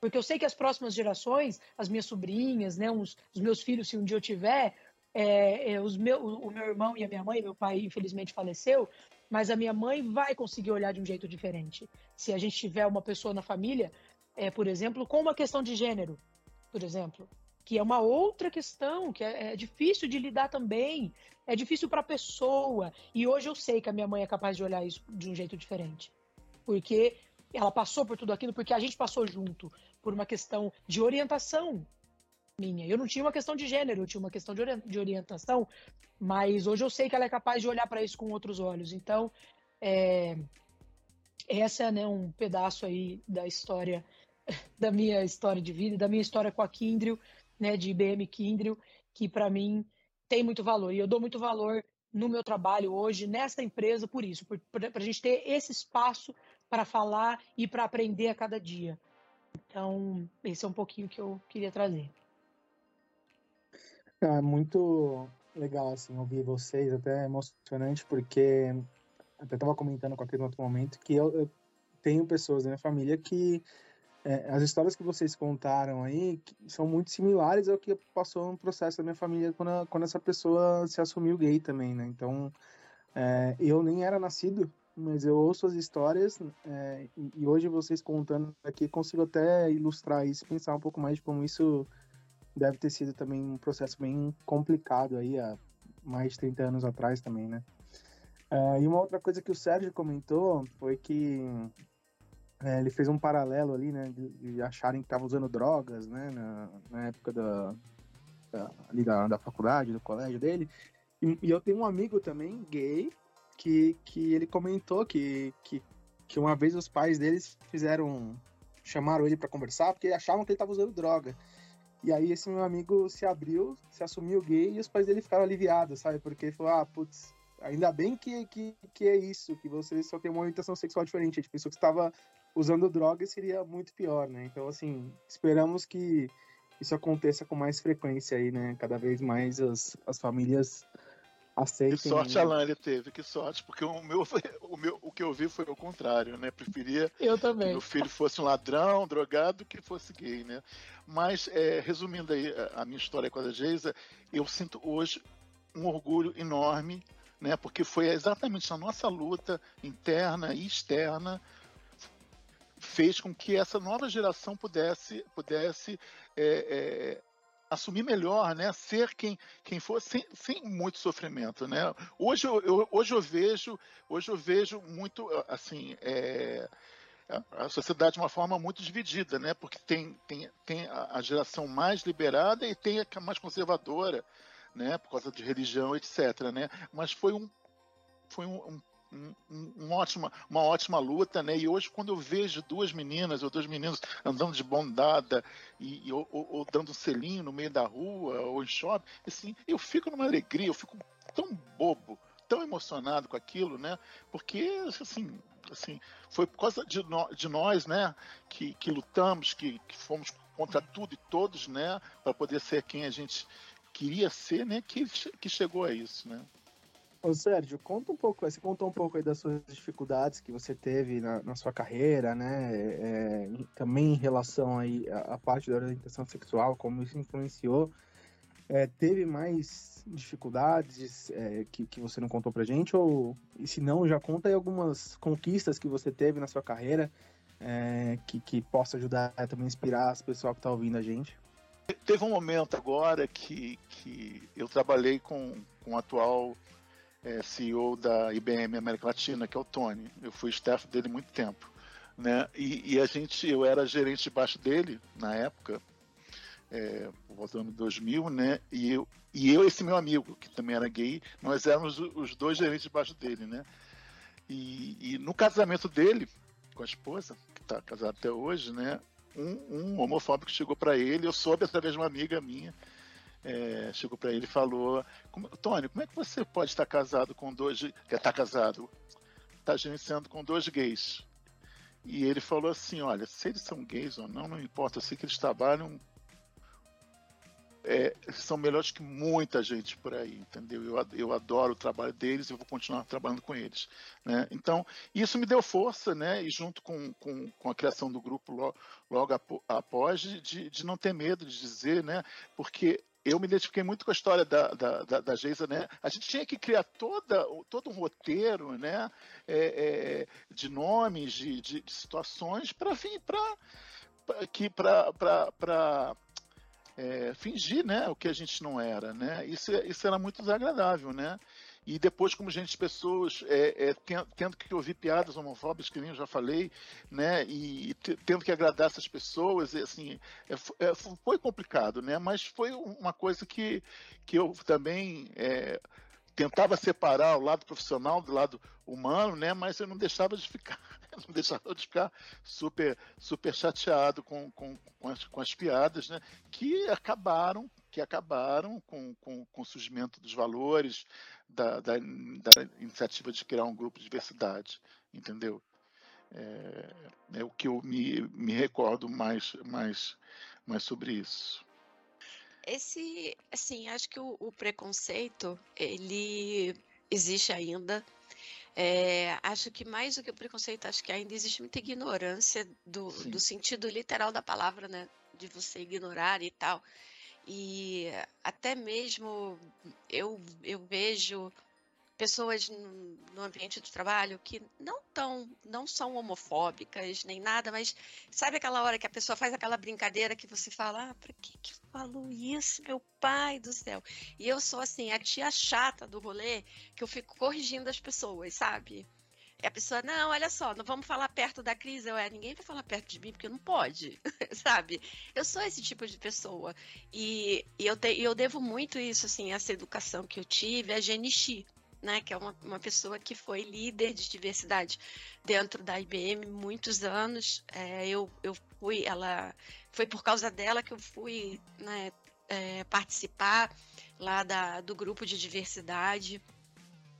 Porque eu sei que as próximas gerações, as minhas sobrinhas, né, os, os meus filhos, se um dia eu tiver, é, é, os meu, o meu irmão e a minha mãe, meu pai infelizmente faleceu, mas a minha mãe vai conseguir olhar de um jeito diferente. Se a gente tiver uma pessoa na família, é, por exemplo, com uma questão de gênero, por exemplo, que é uma outra questão, que é, é difícil de lidar também, é difícil para a pessoa. E hoje eu sei que a minha mãe é capaz de olhar isso de um jeito diferente, porque ela passou por tudo aquilo, porque a gente passou junto por uma questão de orientação minha. Eu não tinha uma questão de gênero, eu tinha uma questão de orientação, mas hoje eu sei que ela é capaz de olhar para isso com outros olhos. Então, é, essa é né, um pedaço aí da história, da minha história de vida, da minha história com a Kindrio, né, de IBM Kindrio, que para mim tem muito valor. E eu dou muito valor no meu trabalho hoje, nesta empresa, por isso, para a gente ter esse espaço para falar e para aprender a cada dia. Então, esse é um pouquinho que eu queria trazer. É muito legal, assim, ouvir vocês, até emocionante, porque até estava comentando com aquele outro momento que eu, eu, tenho pessoas na minha família que é, as histórias que vocês contaram aí são muito similares ao que passou no processo da minha família quando, quando essa pessoa se assumiu gay também, né? Então, é, eu nem era nascido, mas eu ouço as histórias é, e hoje vocês contando aqui consigo até ilustrar isso, pensar um pouco mais de como isso deve ter sido também um processo bem complicado aí há mais de 30 anos atrás também, né? Uh, e uma outra coisa que o Sérgio comentou foi que é, ele fez um paralelo ali, né, de, de acharem que estavam usando drogas, né, na, na época da, da, ali da, da faculdade, do colégio dele. E, e, eu tenho um amigo também, gay, que, que ele comentou que, que, que uma vez os pais deles fizeram, chamaram ele para conversar porque achavam que ele estava usando droga. E aí esse meu amigo se abriu, se assumiu gay e os pais dele ficaram aliviados, sabe? Porque falou, ah, putz, ainda bem que, que, que é isso, que você só tem uma orientação sexual diferente. A gente pensou que estava usando droga seria muito pior, né? Então, assim, esperamos que isso aconteça com mais frequência aí, né? Cada vez mais as, as famílias aceitem. Que sorte a Lânia teve, que sorte, porque o meu, o meu o que eu vi foi o contrário, né? Preferia eu também. que meu filho fosse um ladrão, drogado, que fosse gay, né? Mas, é, resumindo aí a minha história com a Geisa, eu sinto hoje um orgulho enorme, né? Porque foi exatamente a nossa luta interna e externa fez com que essa nova geração pudesse, pudesse é, é, assumir melhor, né? Ser quem, quem for sem, sem muito sofrimento, né? Hoje eu, eu, hoje eu vejo, hoje eu vejo muito assim. É, a sociedade de uma forma muito dividida, né? Porque tem, tem, tem a geração mais liberada e tem a mais conservadora, né? Por causa de religião, etc. Né? Mas foi um, foi um, um um, um ótima, uma ótima luta, né? E hoje, quando eu vejo duas meninas ou dois meninos andando de bondada e, e ou, ou, dando um selinho no meio da rua ou em shopping, assim, eu fico numa alegria, eu fico tão bobo, tão emocionado com aquilo, né? Porque, assim, assim foi por causa de, no, de nós, né? Que, que lutamos, que, que fomos contra tudo e todos, né? Para poder ser quem a gente queria ser, né? Que, que chegou a isso, né? Ô Sérgio, conta um pouco, você contou um pouco aí das suas dificuldades que você teve na, na sua carreira, né? É, também em relação aí à, parte da orientação sexual, como isso influenciou. É, teve mais dificuldades é, que, que você não contou pra gente? Ou, e se não, já conta aí algumas conquistas que você teve na sua carreira é, que, que possa ajudar a também inspirar as pessoas que estão tá ouvindo a gente? Teve um momento agora que, que eu trabalhei com, com o atual é, CEO da IBM América Latina, que é o Tony. Eu fui staff dele muito tempo. Né? E, e a gente, eu era gerente debaixo dele na época, é, voltando em 2000, né? E eu, e eu esse meu amigo, que também era gay, nós éramos os dois gerentes debaixo dele, né? E, e no casamento dele, com a esposa, que está casado até hoje, né? Um, um homofóbico chegou para ele, eu soube através de uma amiga minha, é, chegou para ele e falou: Tony, como é que você pode estar casado com dois. Quer estar casado? Está gerenciando com dois gays. E ele falou assim: olha, se eles são gays ou não, não importa, eu sei que eles trabalham. É, são melhores que muita gente por aí, entendeu? Eu, eu adoro o trabalho deles e vou continuar trabalhando com eles. Né? Então, isso me deu força, né? E junto com, com, com a criação do grupo logo, logo após, de, de não ter medo de dizer, né? Porque eu me identifiquei muito com a história da, da, da, da Geisa, né? A gente tinha que criar toda, todo um roteiro, né? É, é, de nomes, de, de, de situações para vir para que para é, fingir, né? O que a gente não era, né? Isso, isso era muito desagradável, né? E depois como gente pessoas é, é, tendo que ouvir piadas homofóbicas que nem eu já falei né e, e tendo que agradar essas pessoas assim é, é, foi complicado né mas foi uma coisa que que eu também é, tentava separar o lado profissional do lado humano, né? Mas eu não deixava de ficar, não deixava de ficar super, super chateado com, com, com, as, com as piadas, né? Que acabaram que acabaram com, com, com o surgimento dos valores da, da, da, iniciativa de criar um grupo de diversidade, entendeu? É, é o que eu me, me recordo mais, mais, mais sobre isso. Esse, assim, acho que o, o preconceito, ele existe ainda. É, acho que mais do que o preconceito, acho que ainda existe muita ignorância do, do sentido literal da palavra, né? De você ignorar e tal. E até mesmo eu, eu vejo pessoas no ambiente do trabalho que não tão, não são homofóbicas nem nada, mas sabe aquela hora que a pessoa faz aquela brincadeira que você fala, ah, pra que que falou isso, meu pai do céu? E eu sou assim, a tia chata do rolê, que eu fico corrigindo as pessoas, sabe? E a pessoa, não, olha só, não vamos falar perto da Cris. Eu, é, ninguém vai falar perto de mim porque não pode, sabe? Eu sou esse tipo de pessoa. E, e eu, te, eu devo muito isso, assim, essa educação que eu tive, a Genichi, né? Que é uma, uma pessoa que foi líder de diversidade dentro da IBM muitos anos. É, eu, eu fui, ela. Foi por causa dela que eu fui né, é, participar lá da, do grupo de diversidade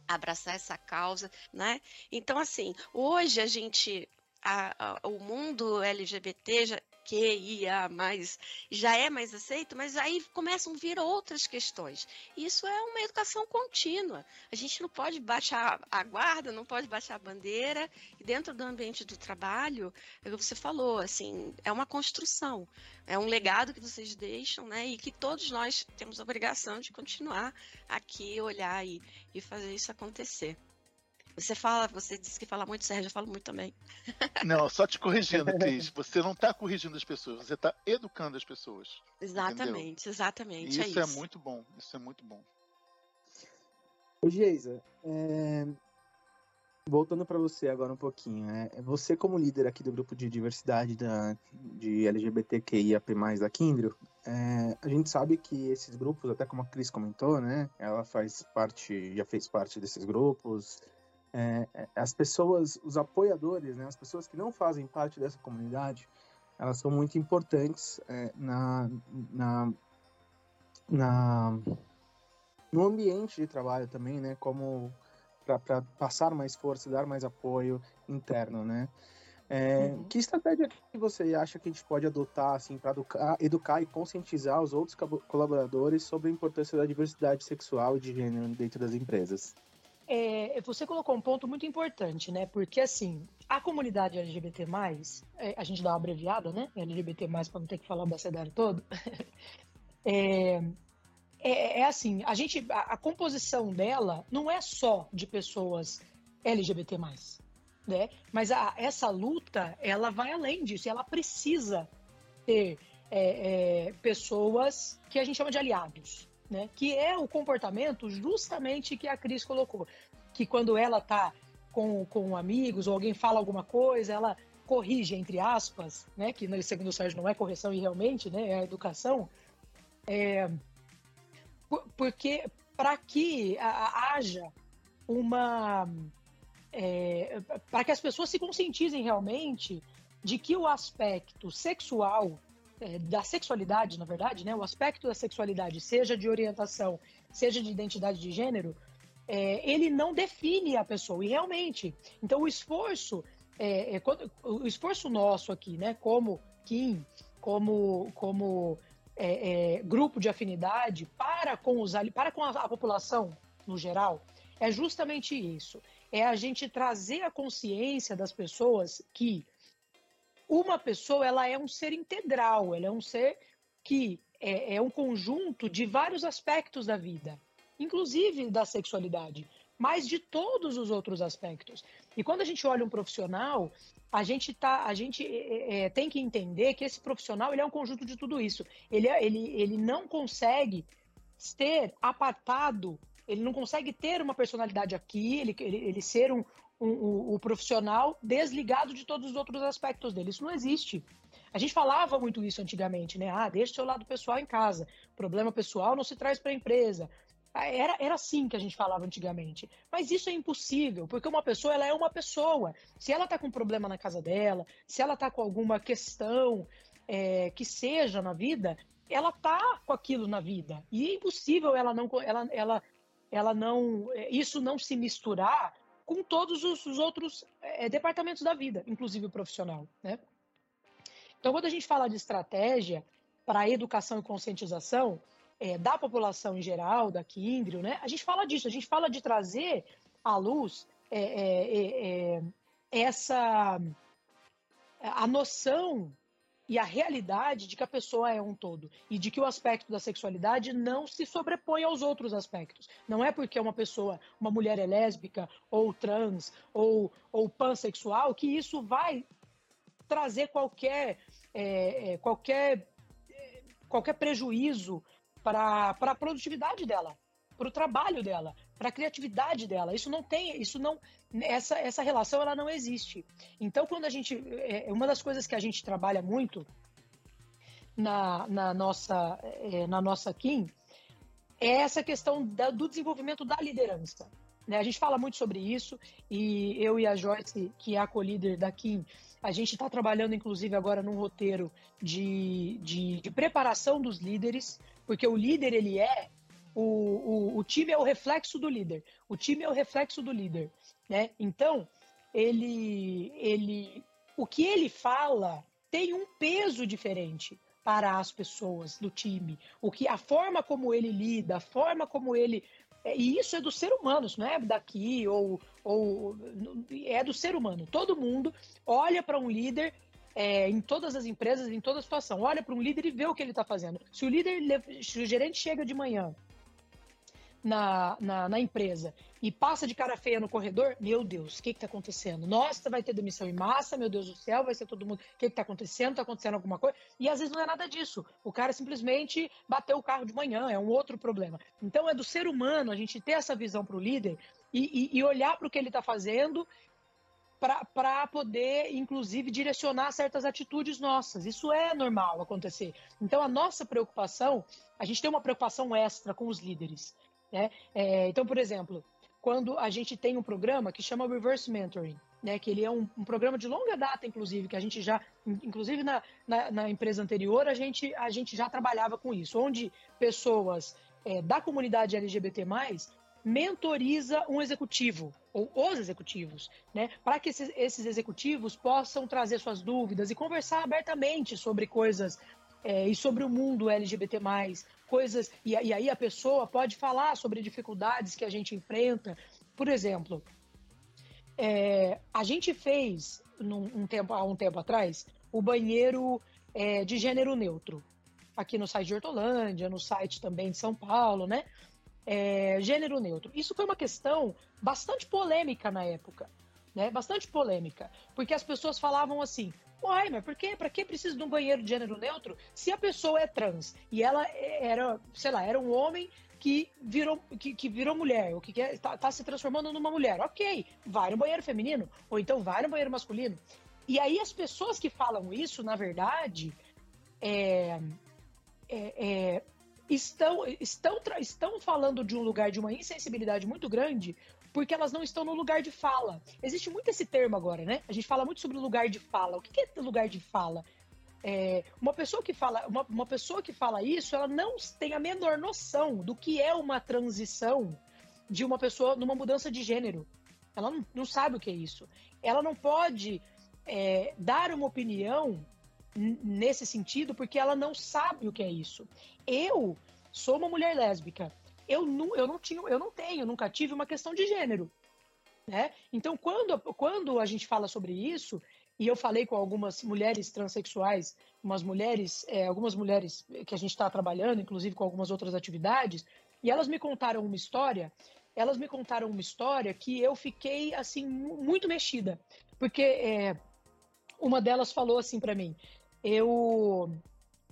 abraçar essa causa, né? Então, assim, hoje a gente, a, a, o mundo LGBT já, QIA, mais, já é mais aceito, mas aí começam a vir outras questões. Isso é uma educação contínua. A gente não pode baixar a guarda, não pode baixar a bandeira, e dentro do ambiente do trabalho, é o que você falou, assim, é uma construção, é um legado que vocês deixam, né? E que todos nós temos a obrigação de continuar aqui, olhar e, e fazer isso acontecer. Você fala, você disse que fala muito, Sérgio, eu falo muito também. Não, só te corrigindo, Cris. Você não está corrigindo as pessoas, você está educando as pessoas. Exatamente, entendeu? exatamente. É isso é, isso é muito bom, isso é muito bom. Ô, Geisa, é... voltando para você agora um pouquinho, né? Você como líder aqui do grupo de diversidade da, de LGBTQIAP+, da Kindrio, é... a gente sabe que esses grupos, até como a Cris comentou, né? Ela faz parte, já fez parte desses grupos, é, é, as pessoas, os apoiadores, né, as pessoas que não fazem parte dessa comunidade, elas são muito importantes é, na, na, na, no ambiente de trabalho também, né, como para passar mais força, dar mais apoio interno, né? É, uhum. Que estratégia que você acha que a gente pode adotar assim para educar, educar, e conscientizar os outros colaboradores sobre a importância da diversidade sexual e de gênero dentro das empresas? É, você colocou um ponto muito importante, né? Porque assim, a comunidade LGBT, é, a gente dá uma abreviada, né? LGBT, para não ter que falar o abecedário todo. é, é, é, assim, a gente. A, a, composição dela não é só de pessoas LGBT, né? Mas a, essa luta, ela vai além disso, ela precisa ter é, é, pessoas que a gente chama de aliados né? Que é o comportamento justamente que a Cris colocou. Que quando ela tá com, com amigos ou alguém fala alguma coisa, ela corrige, entre aspas, né? Que segundo o Sérgio não é correção e realmente, né? É a educação. É, porque para que haja uma. É, para que as pessoas se conscientizem realmente de que o aspecto sexual da sexualidade, na verdade, né, o aspecto da sexualidade, seja de orientação, seja de identidade de gênero, é, ele não define a pessoa. E realmente, então o esforço, é, é o esforço nosso aqui, né, como Kim, como, como é, é, grupo de afinidade para com os para com a, a população no geral, é justamente isso. É a gente trazer a consciência das pessoas que uma pessoa ela é um ser integral, ela é um ser que é, é um conjunto de vários aspectos da vida, inclusive da sexualidade, mas de todos os outros aspectos. E quando a gente olha um profissional, a gente tá, a gente é, é, tem que entender que esse profissional ele é um conjunto de tudo isso. Ele, é, ele, ele não consegue ser apartado, ele não consegue ter uma personalidade aqui, ele, ele, ele ser um, o, profissional desligado de todos os outros aspectos dele. Isso não existe. A gente falava muito isso antigamente, né? Ah, deixa o seu lado pessoal em casa. Problema pessoal não se traz para a empresa. Ah, era, era assim que a gente falava antigamente. Mas isso é impossível, porque uma pessoa ela é uma pessoa. Se ela está com um problema na casa dela, se ela está com alguma questão é, que seja na vida, ela tá com aquilo na vida e é impossível ela não ela, ela, ela não isso não se misturar com todos os, os outros é, departamentos da vida, inclusive o profissional, né? Então, quando a gente fala de estratégia para educação e conscientização é, da população em geral, da Kindrio, né? A gente fala disso, a gente fala de trazer à luz é, essa a noção e a realidade de que a pessoa é um todo e de que o aspecto da sexualidade não se sobrepõe aos outros aspectos. Não é porque uma pessoa, uma mulher é lésbica ou trans ou, ou pansexual que isso vai trazer qualquer é, é qualquer qualquer prejuízo para a produtividade dela, para o trabalho dela, para a criatividade dela. Isso não tem, isso não, essa, essa relação ela não existe. Então, quando a gente, é, uma das coisas que a gente trabalha muito na, na nossa, é, na nossa Kim é essa questão da, do desenvolvimento da liderança. Né? A gente fala muito sobre isso e eu e a Joyce, que é a co-líder da Kim, a gente está trabalhando, inclusive, agora num roteiro de, de, de, preparação dos líderes, porque o líder, ele é o, o, o, time é o reflexo do líder. O time é o reflexo do líder, né? Então, ele, ele, o que ele fala tem um peso diferente para as pessoas do time. O que a forma como ele lida, a forma como ele é, e isso é do ser humano, isso não é daqui ou, ou é do ser humano. Todo mundo olha para um líder é, em todas as empresas, em toda situação, olha para um líder e vê o que ele está fazendo. Se o líder, se o gerente chega de manhã na, na, na, empresa e passa de cara feia no corredor, meu Deus, o que está acontecendo? Nossa, vai ter demissão em massa, meu Deus do céu, vai ser todo mundo. O que está acontecendo? Está acontecendo alguma coisa? E às vezes não é nada disso. O cara simplesmente bateu o carro de manhã, é um outro problema. Então é do ser humano a gente ter essa visão para o líder e, e, e olhar para o que ele está fazendo para poder, inclusive, direcionar certas atitudes nossas. Isso é normal acontecer. Então, a nossa preocupação, a gente tem uma preocupação extra com os líderes. Né? É, então, por exemplo, quando a gente tem um programa que chama Reverse Mentoring, né, que ele é um, um, programa de longa data, inclusive, que a gente já, inclusive na, na, na, empresa anterior, a gente, a gente já trabalhava com isso, onde pessoas é, da comunidade LGBT+, mentoriza um executivo, ou os executivos, né, para que esses, esses, executivos possam trazer suas dúvidas e conversar abertamente sobre coisas é, e sobre o mundo LGBT+, coisas, e, e aí a pessoa pode falar sobre dificuldades que a gente enfrenta. Por exemplo, é, a gente fez, num, um tempo, há um tempo atrás, o banheiro é, de gênero neutro, aqui no site de Hortolândia, no site também de São Paulo, né? É, gênero neutro. Isso foi uma questão bastante polêmica na época, né? Bastante polêmica, porque as pessoas falavam assim: Uai, mas por quê? Pra que precisa de um banheiro de gênero neutro se a pessoa é trans e ela era, sei lá, era um homem que virou, que, que virou mulher, ou que está tá se transformando numa mulher. Ok, vai no banheiro feminino, ou então vai no banheiro masculino. E aí as pessoas que falam isso, na verdade, é, é, é, estão, estão, estão falando de um lugar de uma insensibilidade muito grande, porque elas não estão no lugar de fala. Existe muito esse termo agora, né? A gente fala muito sobre o lugar de fala. O que é lugar de fala? É, uma pessoa que fala uma, uma pessoa que fala isso, ela não tem a menor noção do que é uma transição de uma pessoa numa mudança de gênero. Ela não, não sabe o que é isso. Ela não pode é, dar uma opinião nesse sentido porque ela não sabe o que é isso. Eu sou uma mulher lésbica eu não, eu não tinha, eu não tenho, nunca tive uma questão de gênero. Né? Então, quando, quando a gente fala sobre isso, e eu falei com algumas mulheres transexuais, umas mulheres, é, algumas mulheres que a gente está trabalhando, inclusive com algumas outras atividades, e elas me contaram uma história, elas me contaram uma história que eu fiquei, assim, muito mexida, porque é, uma delas falou assim para mim, eu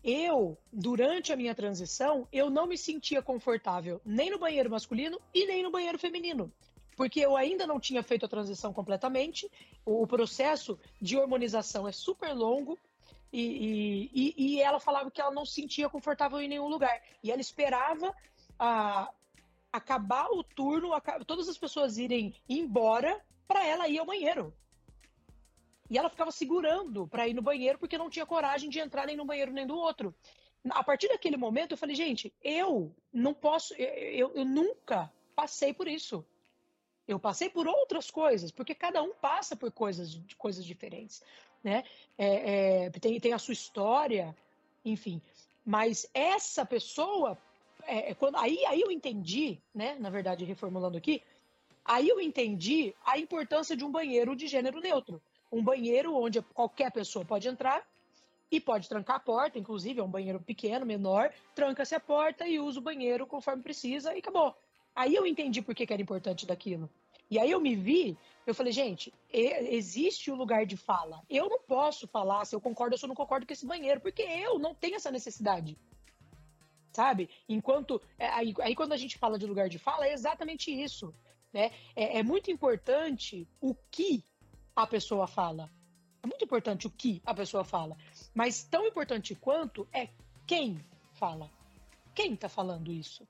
eu, durante a minha transição, eu não me sentia confortável nem no banheiro masculino e nem no banheiro feminino. Porque eu ainda não tinha feito a transição completamente, o processo de hormonização é super longo, e, e, e ela falava que ela não se sentia confortável em nenhum lugar. E ela esperava a, acabar o turno, todas as pessoas irem embora para ela ir ao banheiro. E ela ficava segurando para ir no banheiro porque não tinha coragem de entrar nem no banheiro nem do outro. a partir daquele momento eu falei, gente, eu não posso, eu, eu nunca passei por isso. Eu passei por outras coisas, porque cada um passa por coisas, coisas diferentes, né? É, é, tem, tem a sua história, enfim. Mas essa pessoa, é, é, quando, aí, aí eu entendi, né? Na verdade, reformulando aqui, aí eu entendi a importância de um banheiro de gênero neutro. Um banheiro onde qualquer pessoa pode entrar e pode trancar a porta, inclusive, é um banheiro pequeno, menor, tranca-se a porta e usa o banheiro conforme precisa e acabou. Aí eu entendi por que, que era importante daquilo. E aí eu me vi, eu falei, gente, existe o lugar de fala. Eu não posso falar se eu concordo ou se eu não concordo com esse banheiro, porque eu não tenho essa necessidade. Sabe? Enquanto. É, aí, aí quando a gente fala de lugar de fala, é exatamente isso. Né? É, é muito importante o que a pessoa fala. É muito importante o que a pessoa fala. Mas tão importante quanto é quem fala. Quem está falando isso?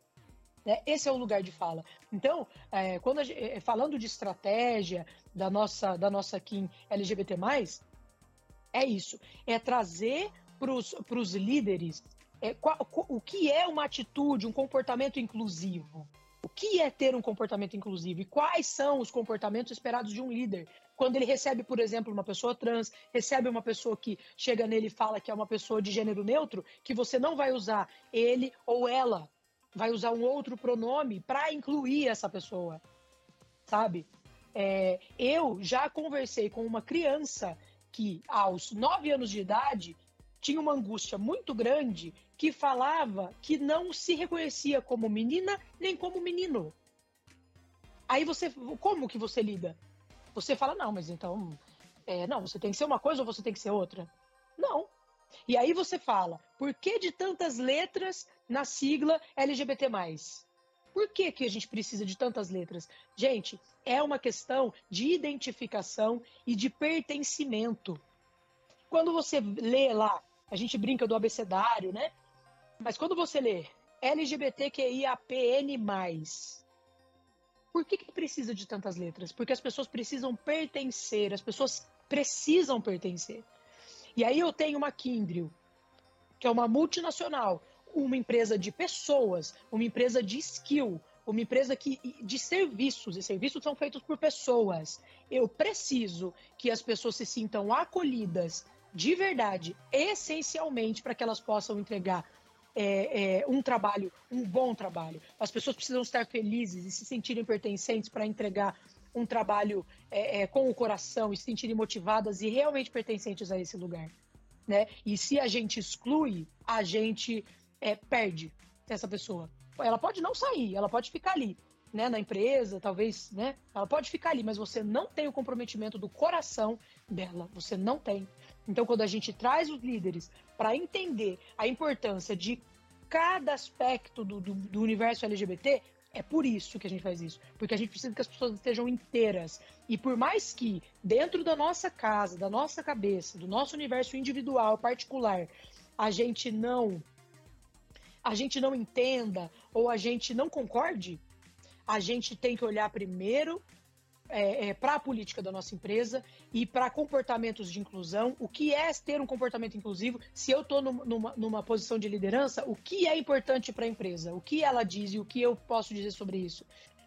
Né? Esse é o lugar de fala. Então, é, quando gente, é, falando de estratégia da nossa, da nossa Kim LGBT, é isso. É trazer para os líderes é, qual, o que é uma atitude, um comportamento inclusivo. O que é ter um comportamento inclusivo e quais são os comportamentos esperados de um líder? Quando ele recebe, por exemplo, uma pessoa trans, recebe uma pessoa que chega nele e fala que é uma pessoa de gênero neutro, que você não vai usar ele ou ela, vai usar um outro pronome para incluir essa pessoa, sabe? É, eu já conversei com uma criança que, aos nove anos de idade, tinha uma angústia muito grande que falava que não se reconhecia como menina nem como menino. Aí você, como que você lida? Você fala, não, mas então, é, não, você tem que ser uma coisa ou você tem que ser outra? Não. E aí você fala, por que de tantas letras na sigla LGBT+. Por que, que a gente precisa de tantas letras? Gente, é uma questão de identificação e de pertencimento. Quando você lê lá, a gente brinca do abecedário, né? Mas quando você lê LGBTQIAPN+, por que, que precisa de tantas letras? Porque as pessoas precisam pertencer, as pessoas precisam pertencer. E aí eu tenho uma Kindle, que é uma multinacional, uma empresa de pessoas, uma empresa de skill, uma empresa que, de serviços, e serviços são feitos por pessoas. Eu preciso que as pessoas se sintam acolhidas de verdade, essencialmente, para que elas possam entregar é, é, um trabalho, um bom trabalho. As pessoas precisam estar felizes e se sentirem pertencentes para entregar um trabalho é, é, com o coração e se sentirem motivadas e realmente pertencentes a esse lugar. Né? E se a gente exclui, a gente é, perde essa pessoa. Ela pode não sair, ela pode ficar ali, né, na empresa, talvez, né? Ela pode ficar ali, mas você não tem o comprometimento do coração dela. Você não tem. Então, quando a gente traz os líderes para entender a importância de cada aspecto do, do, do, universo LGBT, é por isso que a gente faz isso. Porque a gente precisa que as pessoas estejam inteiras. E por mais que, dentro da nossa casa, da nossa cabeça, do nosso universo individual, particular, a gente não. A gente não entenda ou a gente não concorde, a gente tem que olhar primeiro é, é, para a política da nossa empresa e para comportamentos de inclusão. O que é ter um comportamento inclusivo? Se eu estou numa, numa posição de liderança, o que é importante para a empresa? O que ela diz e o que eu posso dizer sobre isso?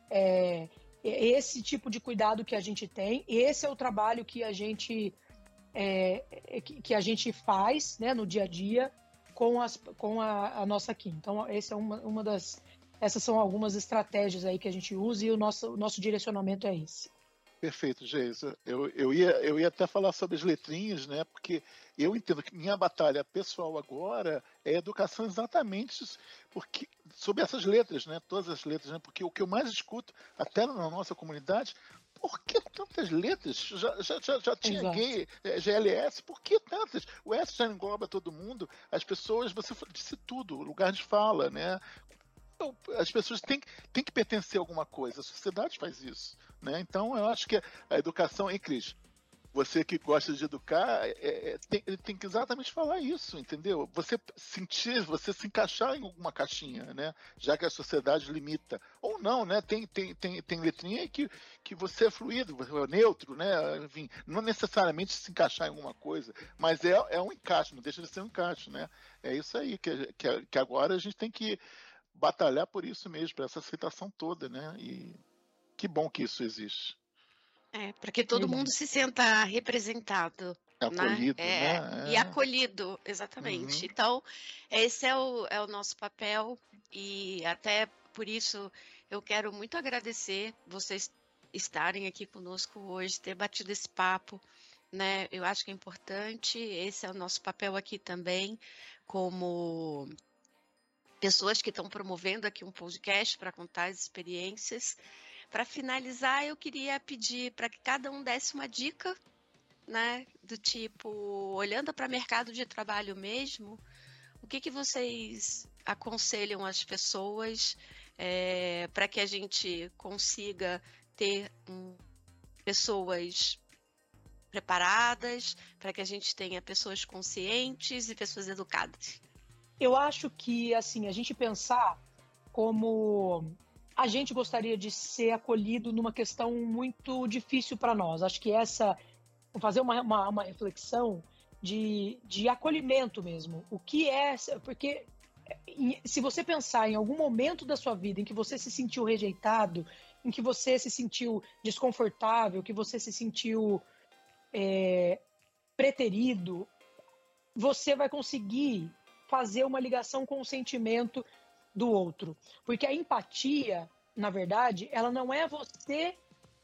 É, é, esse tipo de cuidado que a gente tem, esse é o trabalho que a gente é, é que, a gente faz né, no dia a dia com, as, com a, a nossa Kim. Então, essa é uma, uma das. Essas são algumas estratégias aí que a gente usa e o nosso, o nosso direcionamento é esse. Perfeito, Geisa. Eu, eu, ia, eu ia até falar sobre as letrinhas, né? Porque eu entendo que minha batalha pessoal agora é educação exatamente porque, sobre essas letras, né? Todas as letras, né? Porque o que eu mais escuto, até na nossa comunidade, por que tantas letras? Já, já, já, já tinha Exato. gay, é, GLS, por que tantas? O S já engloba todo mundo, as pessoas, você disse tudo, lugar de fala, né? Então, as pessoas têm, têm que pertencer a alguma coisa, a sociedade faz isso. Né? Então, eu acho que a educação, hein, Cris? você que gosta de educar, é, é, tem, tem, que exatamente falar isso, entendeu? Você sentir, você se encaixar em alguma caixinha, né? Já que a sociedade limita. Ou não, né? Tem, tem, tem, tem letrinha que, que você é fluido, você é neutro, né? Enfim, não necessariamente se encaixar em alguma coisa, mas é, é um encaixe, não deixa de ser um encaixe, né? É isso aí, que, que, que agora a gente tem que batalhar por isso mesmo, por essa aceitação toda, né? E que bom que isso existe. É, para que todo mundo se sinta representado. Né? Acolhido, né? É, né? E acolhido, exatamente. Uhum. Então, esse é o, é o nosso papel, e até por isso eu quero muito agradecer vocês estarem aqui conosco hoje, ter batido esse papo. Né? Eu acho que é importante, esse é o nosso papel aqui também, como pessoas que estão promovendo aqui um podcast para contar as experiências. Para finalizar, eu queria pedir para que cada um desse uma dica, né, do tipo, olhando para o mercado de trabalho mesmo, o que, que vocês aconselham as pessoas é, para que a gente consiga ter um, pessoas preparadas, para que a gente tenha pessoas conscientes e pessoas educadas? Eu acho que assim a gente pensar como a gente gostaria de ser acolhido numa questão muito difícil para nós. Acho que essa, fazer uma, uma, uma, reflexão de, de acolhimento mesmo. O que é, porque se você pensar em algum momento da sua vida em que você se sentiu rejeitado, em que você se sentiu desconfortável, que você se sentiu é, preterido, você vai conseguir fazer uma ligação com o sentimento do outro. Porque a empatia, na verdade, ela não é você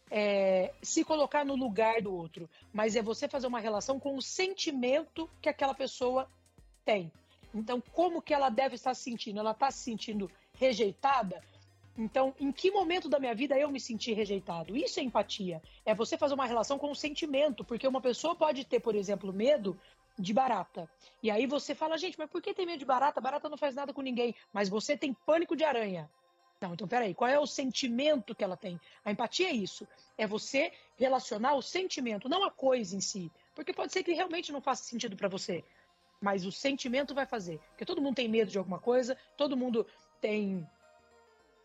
é, se colocar no lugar do outro, mas é você fazer uma relação com o sentimento que aquela pessoa tem. Então, como que ela deve estar se sentindo? Ela está se sentindo rejeitada? Então, em que momento da minha vida eu me senti rejeitado? Isso é empatia. É você fazer uma relação com o sentimento, porque uma pessoa pode ter, por exemplo, medo de barata. E aí você fala, gente, mas por que tem medo de barata? Barata não faz nada com ninguém. Mas você tem pânico de aranha. Não, então peraí, qual é o sentimento que ela tem? A empatia é isso. É você relacionar o sentimento, não a coisa em si. Porque pode ser que realmente não faça sentido para você. Mas o sentimento vai fazer. Porque todo mundo tem medo de alguma coisa, todo mundo tem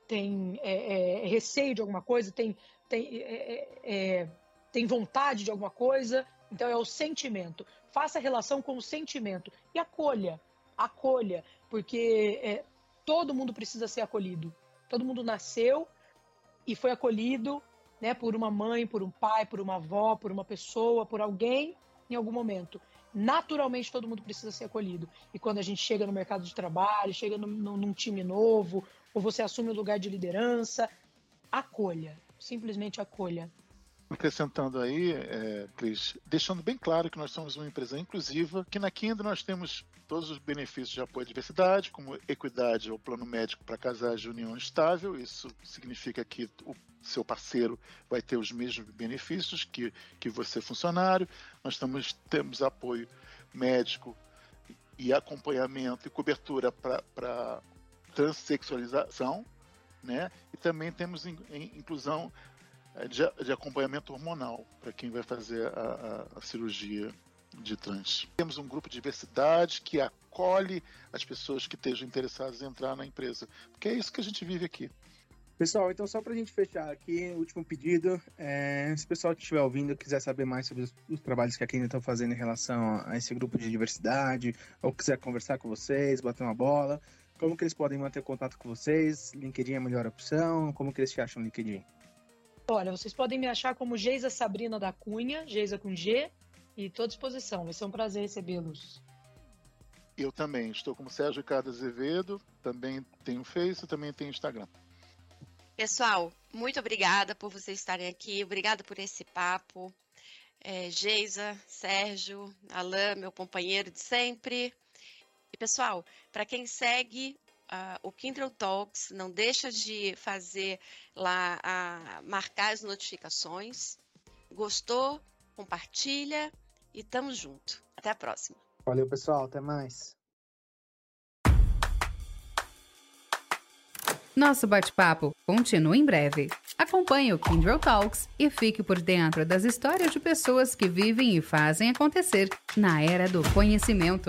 tem é, é, receio de alguma coisa, tem, tem, é, é, é tem vontade de alguma coisa. Então é o sentimento faça relação com o sentimento e acolha, acolha, porque é, todo mundo precisa ser acolhido. Todo mundo nasceu e foi acolhido, né, por uma mãe, por um pai, por uma avó, por uma pessoa, por alguém em algum momento. Naturalmente todo mundo precisa ser acolhido. E quando a gente chega no mercado de trabalho, chega no, no, num time novo, ou você assume um lugar de liderança, acolha, simplesmente acolha acrescentando aí, é, Cris, deixando bem claro que nós somos uma empresa inclusiva, que na Kindle nós temos todos os benefícios de apoio à diversidade, como equidade ao plano médico para casais de união estável. Isso significa que o seu parceiro vai ter os mesmos benefícios que, que você, funcionário. Nós temos, temos apoio médico e acompanhamento e cobertura para transexualização, né? E também temos in, in, inclusão de, de acompanhamento hormonal para quem vai fazer a, a, a cirurgia de trans. Temos um grupo de diversidade que acolhe as pessoas que estejam interessadas em entrar na empresa, porque é isso que a gente vive aqui. Pessoal, então só para a gente fechar aqui, último pedido, é, se o pessoal que estiver ouvindo quiser saber mais sobre os, os trabalhos que a Kenia está fazendo em relação a esse grupo de diversidade, ou quiser conversar com vocês, bater uma bola, como que eles podem manter contato com vocês? LinkedIn é a melhor opção? Como que eles te acham no LinkedIn? Olha, vocês podem me achar como Geisa Sabrina da Cunha, Geisa com G, e estou à disposição. Vai ser um prazer recebê-los. Eu também. Estou como Sérgio Ricardo Azevedo, também tenho Face, também tenho Instagram. Pessoal, muito obrigada por vocês estarem aqui, obrigada por esse papo. É, Geisa, Sérgio, Alain, meu companheiro de sempre. E pessoal, para quem segue uh, o Kindle Talks, não deixa de fazer lá, uh, marcar as notificações. Gostou? Compartilha e tamo junto. Até a próxima. Valeu, pessoal. Até mais. Nosso bate-papo continua em breve. Acompanhe o Kindle Talks e fique por dentro das histórias de pessoas que vivem e fazem acontecer na era do conhecimento.